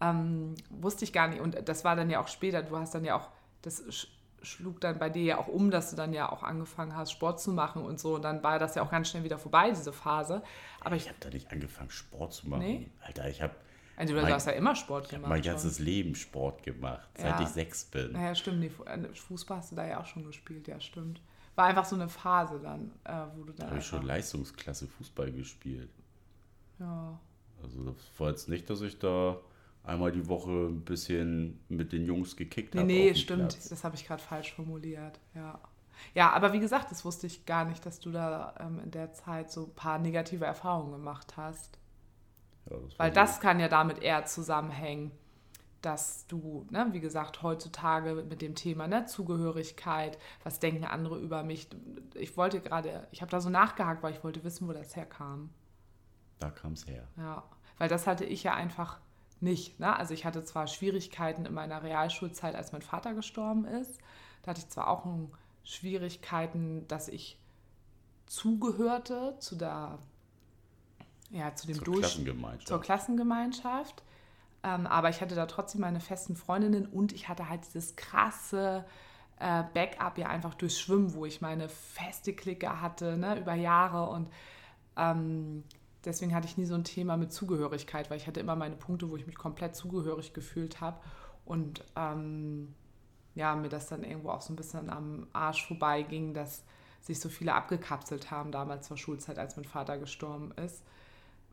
Ähm, wusste ich gar nicht. Und das war dann ja auch später, du hast dann ja auch, das schlug dann bei dir ja auch um, dass du dann ja auch angefangen hast, Sport zu machen und so. Und dann war das ja auch ganz schnell wieder vorbei, diese Phase. Aber ich, ich habe da nicht angefangen, Sport zu machen. Nee? Alter, ich habe also du mein, hast ja immer Sport gemacht. Ich mein ganzes schon. Leben Sport gemacht, seit ja. ich sechs bin. Naja, stimmt. Nee, äh, Fußball hast du da ja auch schon gespielt, ja, stimmt. War einfach so eine Phase dann, äh, wo du dann. Da habe ich schon Leistungsklasse Fußball gespielt. Ja. Also das war jetzt nicht, dass ich da einmal die Woche ein bisschen mit den Jungs gekickt nee, habe. Nee, stimmt. Platz. Das habe ich gerade falsch formuliert. Ja. Ja, aber wie gesagt, das wusste ich gar nicht, dass du da ähm, in der Zeit so ein paar negative Erfahrungen gemacht hast. Ja, das Weil das kann ja damit eher zusammenhängen, dass du, ne, wie gesagt, heutzutage mit dem Thema ne, Zugehörigkeit, was denken andere über mich. Ich wollte gerade, ich habe da so nachgehakt, weil ich wollte wissen, wo das herkam. Da kam es her. Ja, weil das hatte ich ja einfach nicht. Ne? Also ich hatte zwar Schwierigkeiten in meiner Realschulzeit, als mein Vater gestorben ist. Da hatte ich zwar auch Schwierigkeiten, dass ich zugehörte zu der ja, zu dem zur Durch Klassengemeinschaft. zur Klassengemeinschaft. Ähm, aber ich hatte da trotzdem meine festen Freundinnen und ich hatte halt dieses krasse äh, Backup ja einfach durchs Schwimmen, wo ich meine feste Clique hatte, ne, über Jahre und ähm, deswegen hatte ich nie so ein Thema mit Zugehörigkeit, weil ich hatte immer meine Punkte, wo ich mich komplett zugehörig gefühlt habe und ähm, ja, mir das dann irgendwo auch so ein bisschen am Arsch vorbeiging, dass sich so viele abgekapselt haben damals zur Schulzeit, als mein Vater gestorben ist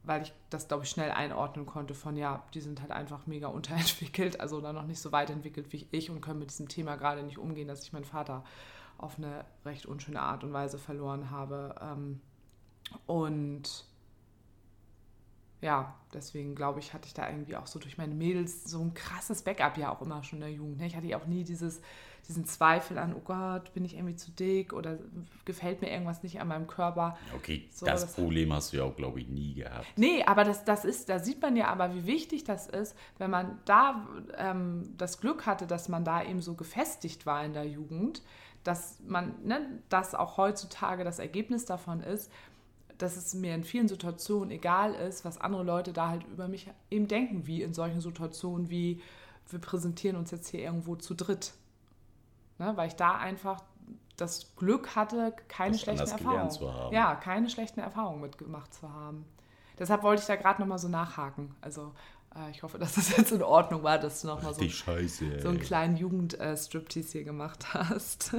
weil ich das, glaube ich, schnell einordnen konnte von, ja, die sind halt einfach mega unterentwickelt, also dann noch nicht so weit entwickelt wie ich und können mit diesem Thema gerade nicht umgehen, dass ich meinen Vater auf eine recht unschöne Art und Weise verloren habe. Ähm, und ja, deswegen glaube ich, hatte ich da irgendwie auch so durch meine Mädels so ein krasses Backup ja auch immer schon in der Jugend. Ne? Ich hatte ja auch nie dieses, diesen Zweifel an, oh Gott, bin ich irgendwie zu dick oder gefällt mir irgendwas nicht an meinem Körper. Okay, so, das, das, Problem hast du ja auch, glaube ich, nie gehabt. Nee, aber das, das ist, da sieht man ja aber, wie wichtig das ist, wenn man da ähm, das Glück hatte, dass man da eben so gefestigt war in der Jugend, dass man, ne, das auch heutzutage das Ergebnis davon ist, dass es mir in vielen Situationen egal ist, was andere Leute da halt über mich eben denken, wie in solchen Situationen wie wir präsentieren uns jetzt hier irgendwo zu dritt. Ne? Weil ich da einfach das Glück hatte, keine das schlechten Erfahrungen. Ja, keine schlechten Erfahrungen mitgemacht zu haben. Deshalb wollte ich da gerade nochmal so nachhaken. Also äh, ich hoffe, dass das jetzt in Ordnung war, dass du nochmal so, Scheiße, so einen kleinen Jugend-Striptease hier gemacht hast.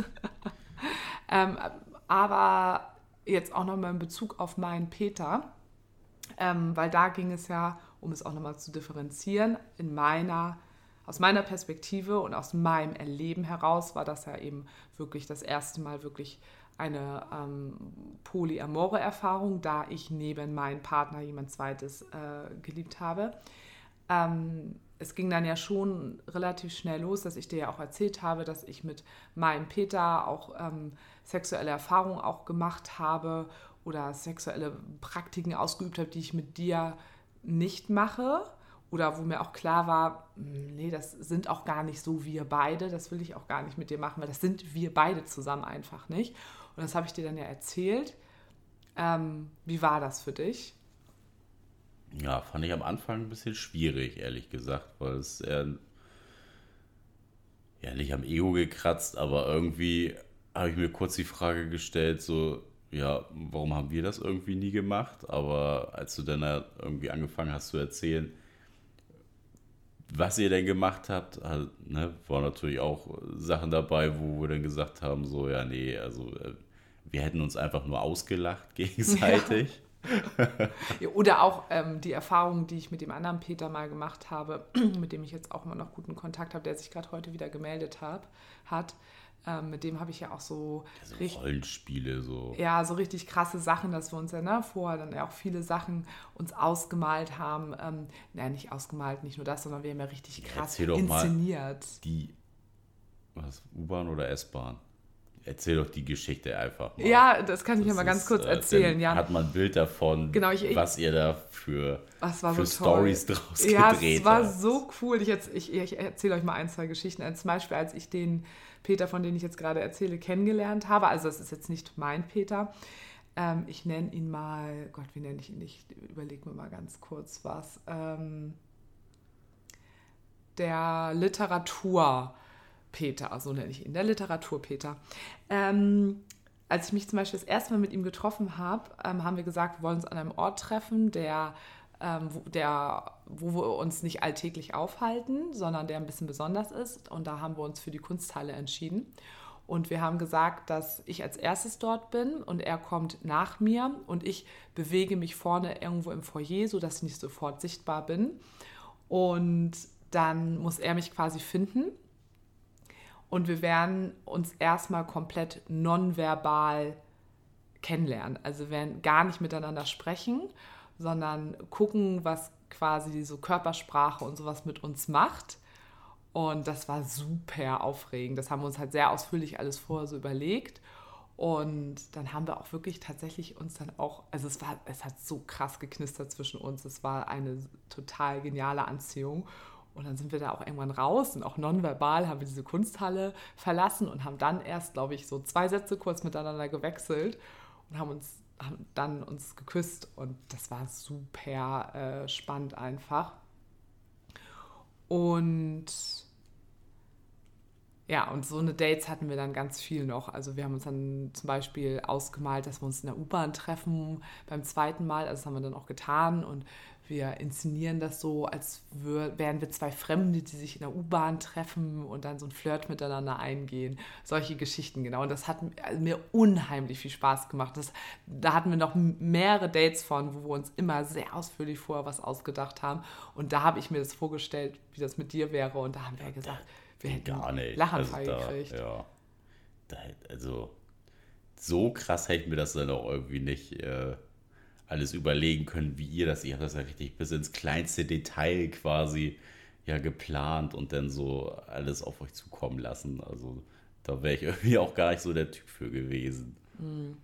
ähm, aber jetzt auch nochmal in Bezug auf meinen Peter, ähm, weil da ging es ja, um es auch nochmal zu differenzieren, in meiner, aus meiner Perspektive und aus meinem Erleben heraus war das ja eben wirklich das erste Mal wirklich eine ähm, polyamore Erfahrung, da ich neben meinem Partner jemand zweites äh, geliebt habe. Ähm, es ging dann ja schon relativ schnell los, dass ich dir ja auch erzählt habe, dass ich mit meinem Peter auch ähm, sexuelle Erfahrungen auch gemacht habe oder sexuelle Praktiken ausgeübt habe, die ich mit dir nicht mache. Oder wo mir auch klar war, hm, nee, das sind auch gar nicht so wir beide, das will ich auch gar nicht mit dir machen, weil das sind wir beide zusammen einfach nicht. Und das habe ich dir dann ja erzählt. Ähm, wie war das für dich? Ja, fand ich am Anfang ein bisschen schwierig, ehrlich gesagt, weil es eher, ja nicht am Ego gekratzt, aber irgendwie habe ich mir kurz die Frage gestellt, so, ja, warum haben wir das irgendwie nie gemacht? Aber als du dann irgendwie angefangen hast zu erzählen, was ihr denn gemacht habt, halt, ne, waren natürlich auch Sachen dabei, wo wir dann gesagt haben, so, ja, nee, also äh, wir hätten uns einfach nur ausgelacht gegenseitig. Ja. Oder auch ähm, die Erfahrung, die ich mit dem anderen Peter mal gemacht habe, mit dem ich jetzt auch immer noch guten Kontakt habe, der sich gerade heute wieder gemeldet hab, hat. Ähm, mit dem habe ich ja auch so, ja, so richtig, Rollenspiele so. Ja, so richtig krasse Sachen, dass wir uns ja ne, vorher dann ja auch viele Sachen uns ausgemalt haben. Ähm, naja, nicht ausgemalt, nicht nur das, sondern wir haben ja richtig krass ja, inszeniert. die was U-Bahn oder S-Bahn? erzähl doch die Geschichte einfach mal. Ja, das kann ich ja mal ganz kurz äh, erzählen. Ja. Hat man ein Bild davon, genau, ich, ich, was ihr da für, für so Stories draus ja, gedreht habt. Ja, es war so cool. Ich, ich, ich erzähle euch mal ein, zwei Geschichten. Also zum Beispiel, als ich den Peter, von dem ich jetzt gerade erzähle, kennengelernt habe. Also das ist jetzt nicht mein Peter. Ähm, ich nenne ihn mal, Gott, wie nenne ich ihn? Ich überlege mir mal ganz kurz was. Ähm, der Literatur. Peter, so nenne ich ihn, der Literatur-Peter. Ähm, als ich mich zum Beispiel das erste Mal mit ihm getroffen habe, ähm, haben wir gesagt, wir wollen uns an einem Ort treffen, der, ähm, der, wo wir uns nicht alltäglich aufhalten, sondern der ein bisschen besonders ist. Und da haben wir uns für die Kunsthalle entschieden. Und wir haben gesagt, dass ich als erstes dort bin und er kommt nach mir und ich bewege mich vorne irgendwo im Foyer, sodass ich nicht sofort sichtbar bin. Und dann muss er mich quasi finden und wir werden uns erstmal komplett nonverbal kennenlernen. Also werden gar nicht miteinander sprechen, sondern gucken, was quasi so Körpersprache und sowas mit uns macht. Und das war super aufregend. Das haben wir uns halt sehr ausführlich alles vorher so überlegt. Und dann haben wir auch wirklich tatsächlich uns dann auch, also es war, es hat so krass geknistert zwischen uns. Es war eine total geniale Anziehung. Und dann sind wir da auch irgendwann raus und auch nonverbal haben wir diese Kunsthalle verlassen und haben dann erst, glaube ich, so zwei Sätze kurz miteinander gewechselt und haben uns haben dann uns geküsst und das war super äh, spannend einfach. Und ja, und so eine Dates hatten wir dann ganz viel noch. Also wir haben uns dann zum Beispiel ausgemalt, dass wir uns in der U-Bahn treffen beim zweiten Mal. Also das haben wir dann auch getan und wir inszenieren das so, als wären wir zwei Fremde, die sich in der U-Bahn treffen und dann so ein Flirt miteinander eingehen. Solche Geschichten, genau. Und das hat mir unheimlich viel Spaß gemacht. Das, da hatten wir noch mehrere Dates von, wo wir uns immer sehr ausführlich vorher was ausgedacht haben. Und da habe ich mir das vorgestellt, wie das mit dir wäre. Und da haben wir gesagt, wir hätten gar nicht. Lachanfall also gekriegt. Ja, da, also so krass hätte ich mir das dann auch irgendwie nicht... Äh alles überlegen können, wie ihr das. Ihr habt das ja richtig bis ins kleinste Detail quasi ja geplant und dann so alles auf euch zukommen lassen. Also da wäre ich irgendwie auch gar nicht so der Typ für gewesen. Mhm.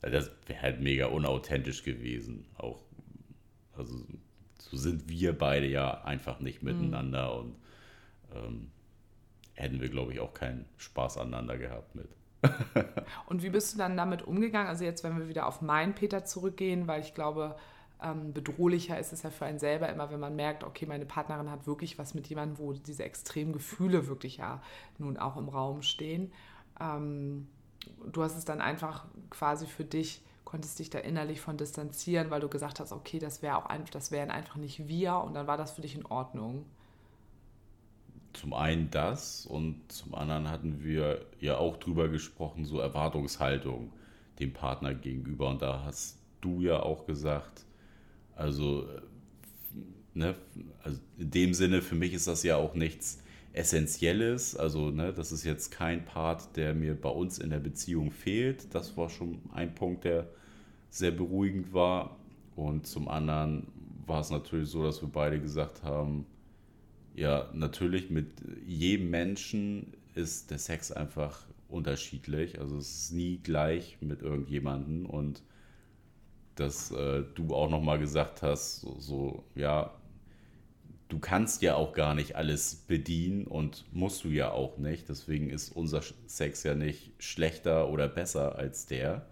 Das wäre halt mega unauthentisch gewesen. Auch, also so sind wir beide ja einfach nicht mhm. miteinander mhm. und ähm, hätten wir, glaube ich, auch keinen Spaß aneinander gehabt mit. Und wie bist du dann damit umgegangen? Also jetzt, wenn wir wieder auf meinen Peter zurückgehen, weil ich glaube, ähm, bedrohlicher ist es ja für einen selber immer, wenn man merkt, okay, meine Partnerin hat wirklich was mit jemandem, wo diese extremen Gefühle wirklich ja nun auch im Raum stehen. Ähm, du hast es dann einfach quasi für dich, konntest dich da innerlich von distanzieren, weil du gesagt hast, okay, das wäre auch einfach, das wären einfach nicht wir und dann war das für dich in Ordnung zum einen das und zum anderen hatten wir ja auch drüber gesprochen, so Erwartungshaltung dem Partner gegenüber. Und da hast du ja auch gesagt, also, ne, also in dem Sinne, für mich ist das ja auch nichts Essentielles. Also, ne, das ist jetzt kein Part, der mir bei uns in der Beziehung fehlt. Das war schon ein Punkt, der sehr beruhigend war. Und zum anderen war es natürlich so, dass wir beide gesagt haben, ja, natürlich mit jedem Menschen ist der Sex einfach unterschiedlich. Also es ist nie gleich mit irgendjemandem und dass äh, du auch nochmal gesagt hast, so, so, ja, du kannst ja auch gar nicht alles bedienen und musst du ja auch nicht. Deswegen ist unser Sex ja nicht schlechter oder besser als der.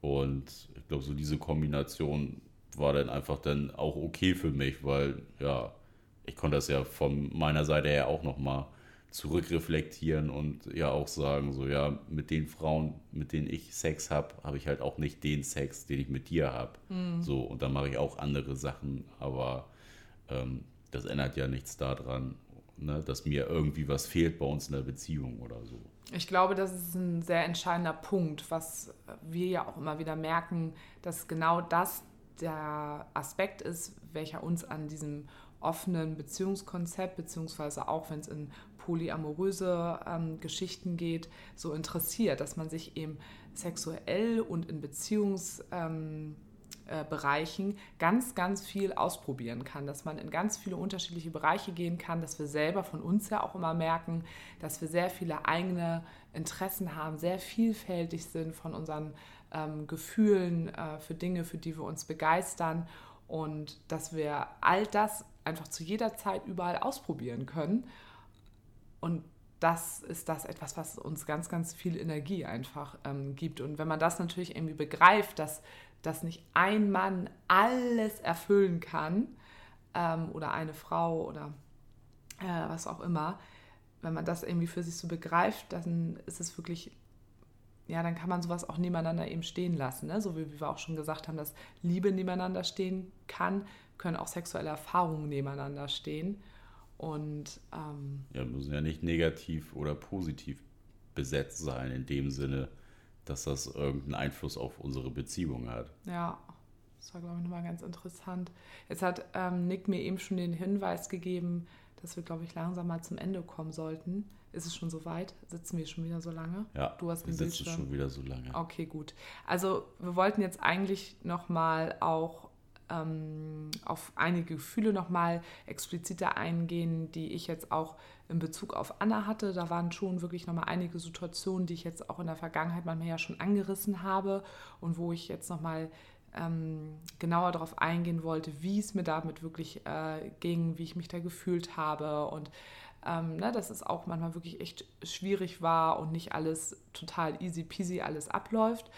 Und ich glaube, so diese Kombination war dann einfach dann auch okay für mich, weil ja, ich konnte das ja von meiner Seite her auch nochmal zurückreflektieren und ja auch sagen, so ja, mit den Frauen, mit denen ich Sex habe, habe ich halt auch nicht den Sex, den ich mit dir habe. Mhm. So, und dann mache ich auch andere Sachen, aber ähm, das ändert ja nichts daran, ne, dass mir irgendwie was fehlt bei uns in der Beziehung oder so. Ich glaube, das ist ein sehr entscheidender Punkt, was wir ja auch immer wieder merken, dass genau das der Aspekt ist, welcher uns an diesem offenen Beziehungskonzept, beziehungsweise auch wenn es in polyamoröse ähm, Geschichten geht, so interessiert, dass man sich eben sexuell und in Beziehungsdynamiken äh, Bereichen ganz, ganz viel ausprobieren kann, dass man in ganz viele unterschiedliche Bereiche gehen kann, dass wir selber von uns ja auch immer merken, dass wir sehr viele eigene Interessen haben, sehr vielfältig sind von unseren ähm, Gefühlen äh, für Dinge, für die wir uns begeistern und dass wir all das einfach zu jeder Zeit überall ausprobieren können. Und das ist das etwas, was uns ganz, ganz viel Energie einfach ähm, gibt. Und wenn man das natürlich irgendwie begreift, dass dass nicht ein Mann alles erfüllen kann ähm, oder eine Frau oder äh, was auch immer, wenn man das irgendwie für sich so begreift, dann ist es wirklich, ja, dann kann man sowas auch nebeneinander eben stehen lassen. Ne? So wie, wie wir auch schon gesagt haben, dass Liebe nebeneinander stehen kann, können auch sexuelle Erfahrungen nebeneinander stehen. Und ähm, ja, müssen ja nicht negativ oder positiv besetzt sein in dem Sinne, dass das irgendeinen Einfluss auf unsere Beziehung hat. Ja, das war, glaube ich, nochmal ganz interessant. Jetzt hat ähm, Nick mir eben schon den Hinweis gegeben, dass wir, glaube ich, langsam mal zum Ende kommen sollten. Ist es schon so weit? Sitzen wir schon wieder so lange? Ja, du hast wir sitzen Bildschirm. schon wieder so lange. Okay, gut. Also wir wollten jetzt eigentlich nochmal auch ähm, auf einige Gefühle nochmal expliziter eingehen, die ich jetzt auch in Bezug auf Anna hatte. Da waren schon wirklich nochmal einige Situationen, die ich jetzt auch in der Vergangenheit manchmal ja schon angerissen habe und wo ich jetzt nochmal ähm, genauer darauf eingehen wollte, wie es mir damit wirklich äh, ging, wie ich mich da gefühlt habe und ähm, ne, dass es auch manchmal wirklich echt schwierig war und nicht alles total easy peasy alles abläuft.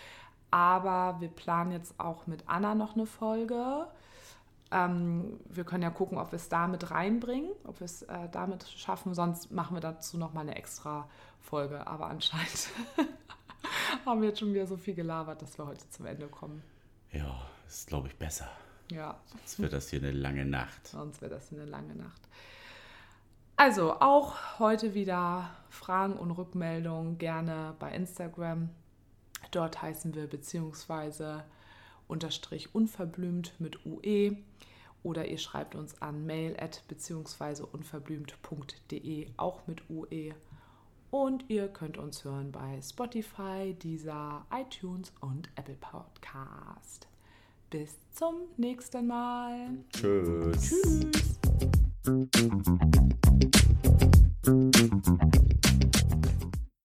Aber wir planen jetzt auch mit Anna noch eine Folge. Ähm, wir können ja gucken, ob wir es damit reinbringen, ob wir es äh, damit schaffen. Sonst machen wir dazu nochmal eine extra Folge. Aber anscheinend haben wir jetzt schon wieder so viel gelabert, dass wir heute zum Ende kommen. Ja, ist glaube ich besser. Ja. Sonst wird das hier eine lange Nacht. Sonst wird das hier eine lange Nacht. Also auch heute wieder Fragen und Rückmeldungen gerne bei Instagram Dort heißen wir beziehungsweise unterstrich unverblümt mit UE oder ihr schreibt uns an mail at beziehungsweise unverblümt.de auch mit UE. Und ihr könnt uns hören bei Spotify, Deezer, iTunes und Apple Podcast. Bis zum nächsten Mal. Tschüss. Tschüss.